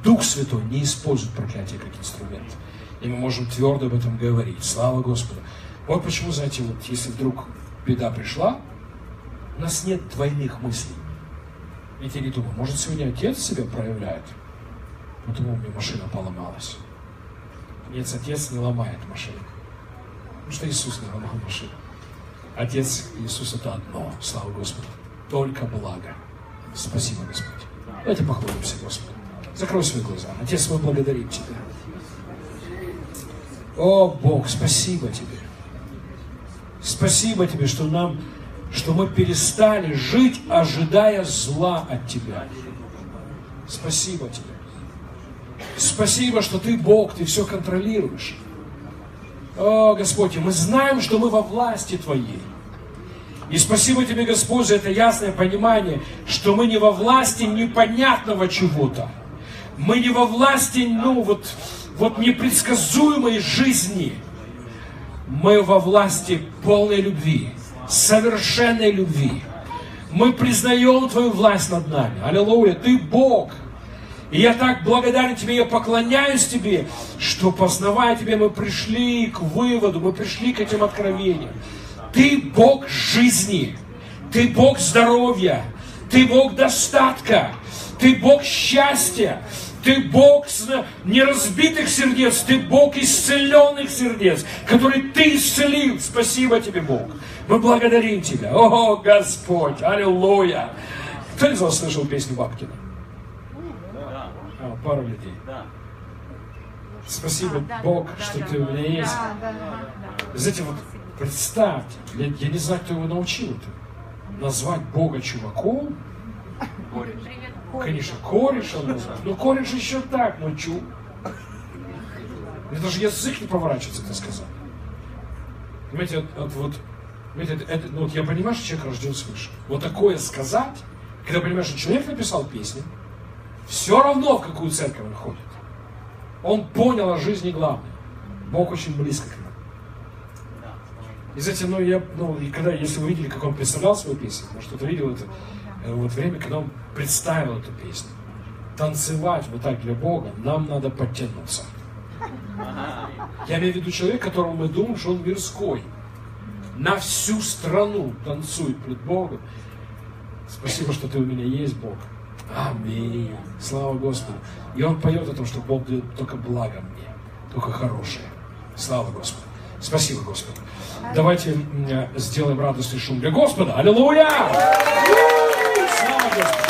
Дух Святой не использует проклятие как инструмент. И мы можем твердо об этом говорить. Слава Господу. Вот почему, знаете, вот если вдруг беда пришла, у нас нет двойных мыслей. Ведь я не думаю, может сегодня отец себя проявляет, потому у меня машина поломалась. Нет, отец не ломает машину. Потому что Иисус не ломал машину. Отец Иисус это одно. Слава Господу. Только благо. Спасибо, Господь. Давайте похлопаемся, Господу. Закрой свои глаза. Отец, мы благодарим Тебя. О, Бог, спасибо Тебе. Спасибо Тебе, что нам, что мы перестали жить, ожидая зла от Тебя. Спасибо Тебе. Спасибо, что Ты Бог, Ты все контролируешь. О, Господь, мы знаем, что мы во власти Твоей. И спасибо Тебе, Господь, за это ясное понимание, что мы не во власти непонятного чего-то. Мы не во власти, ну вот, вот непредсказуемой жизни мы во власти полной любви, совершенной любви. Мы признаем Твою власть над нами. Аллилуйя, Ты Бог. И я так благодарен Тебе, я поклоняюсь Тебе, что познавая Тебя, мы пришли к выводу, мы пришли к этим откровениям. Ты Бог жизни, Ты Бог здоровья, Ты Бог достатка, Ты Бог счастья, ты Бог неразбитых сердец, Ты Бог исцеленных сердец, который Ты исцелил. Спасибо Тебе, Бог. Мы благодарим Тебя. О, Господь, аллилуйя. Кто из вас слышал песню Бабкина? А, пару людей. Спасибо, Бог, что Ты у меня есть. Знаете, вот представьте, я, я не знаю, кто его научил это. Назвать Бога чуваком. Конечно, кореш он назвал. Ну, кореш еще так, ну чу. Мне даже язык не поворачивается это сказать. Понимаете, вот, вот это, это, ну, вот я понимаю, что человек рожден свыше. Вот такое сказать, когда понимаешь, что человек написал песню, все равно в какую церковь он ходит. Он понял о жизни главное. Бог очень близко к. И знаете, ну, я, ну, и когда, если вы видели, как он представлял свою песню, может, кто-то видел это, э, вот время, когда он представил эту песню. Танцевать вот так для Бога, нам надо подтянуться. Я имею в виду человек, которому мы думаем, что он мирской на всю страну танцует пред Богом. Спасибо, что ты у меня есть, Бог. Аминь. Слава Господу. И он поет о том, что Бог дает только благо мне, только хорошее. Слава Господу. Спасибо, Господу. Давайте сделаем радостный шум для Господа. Аллилуйя! Слава Господу.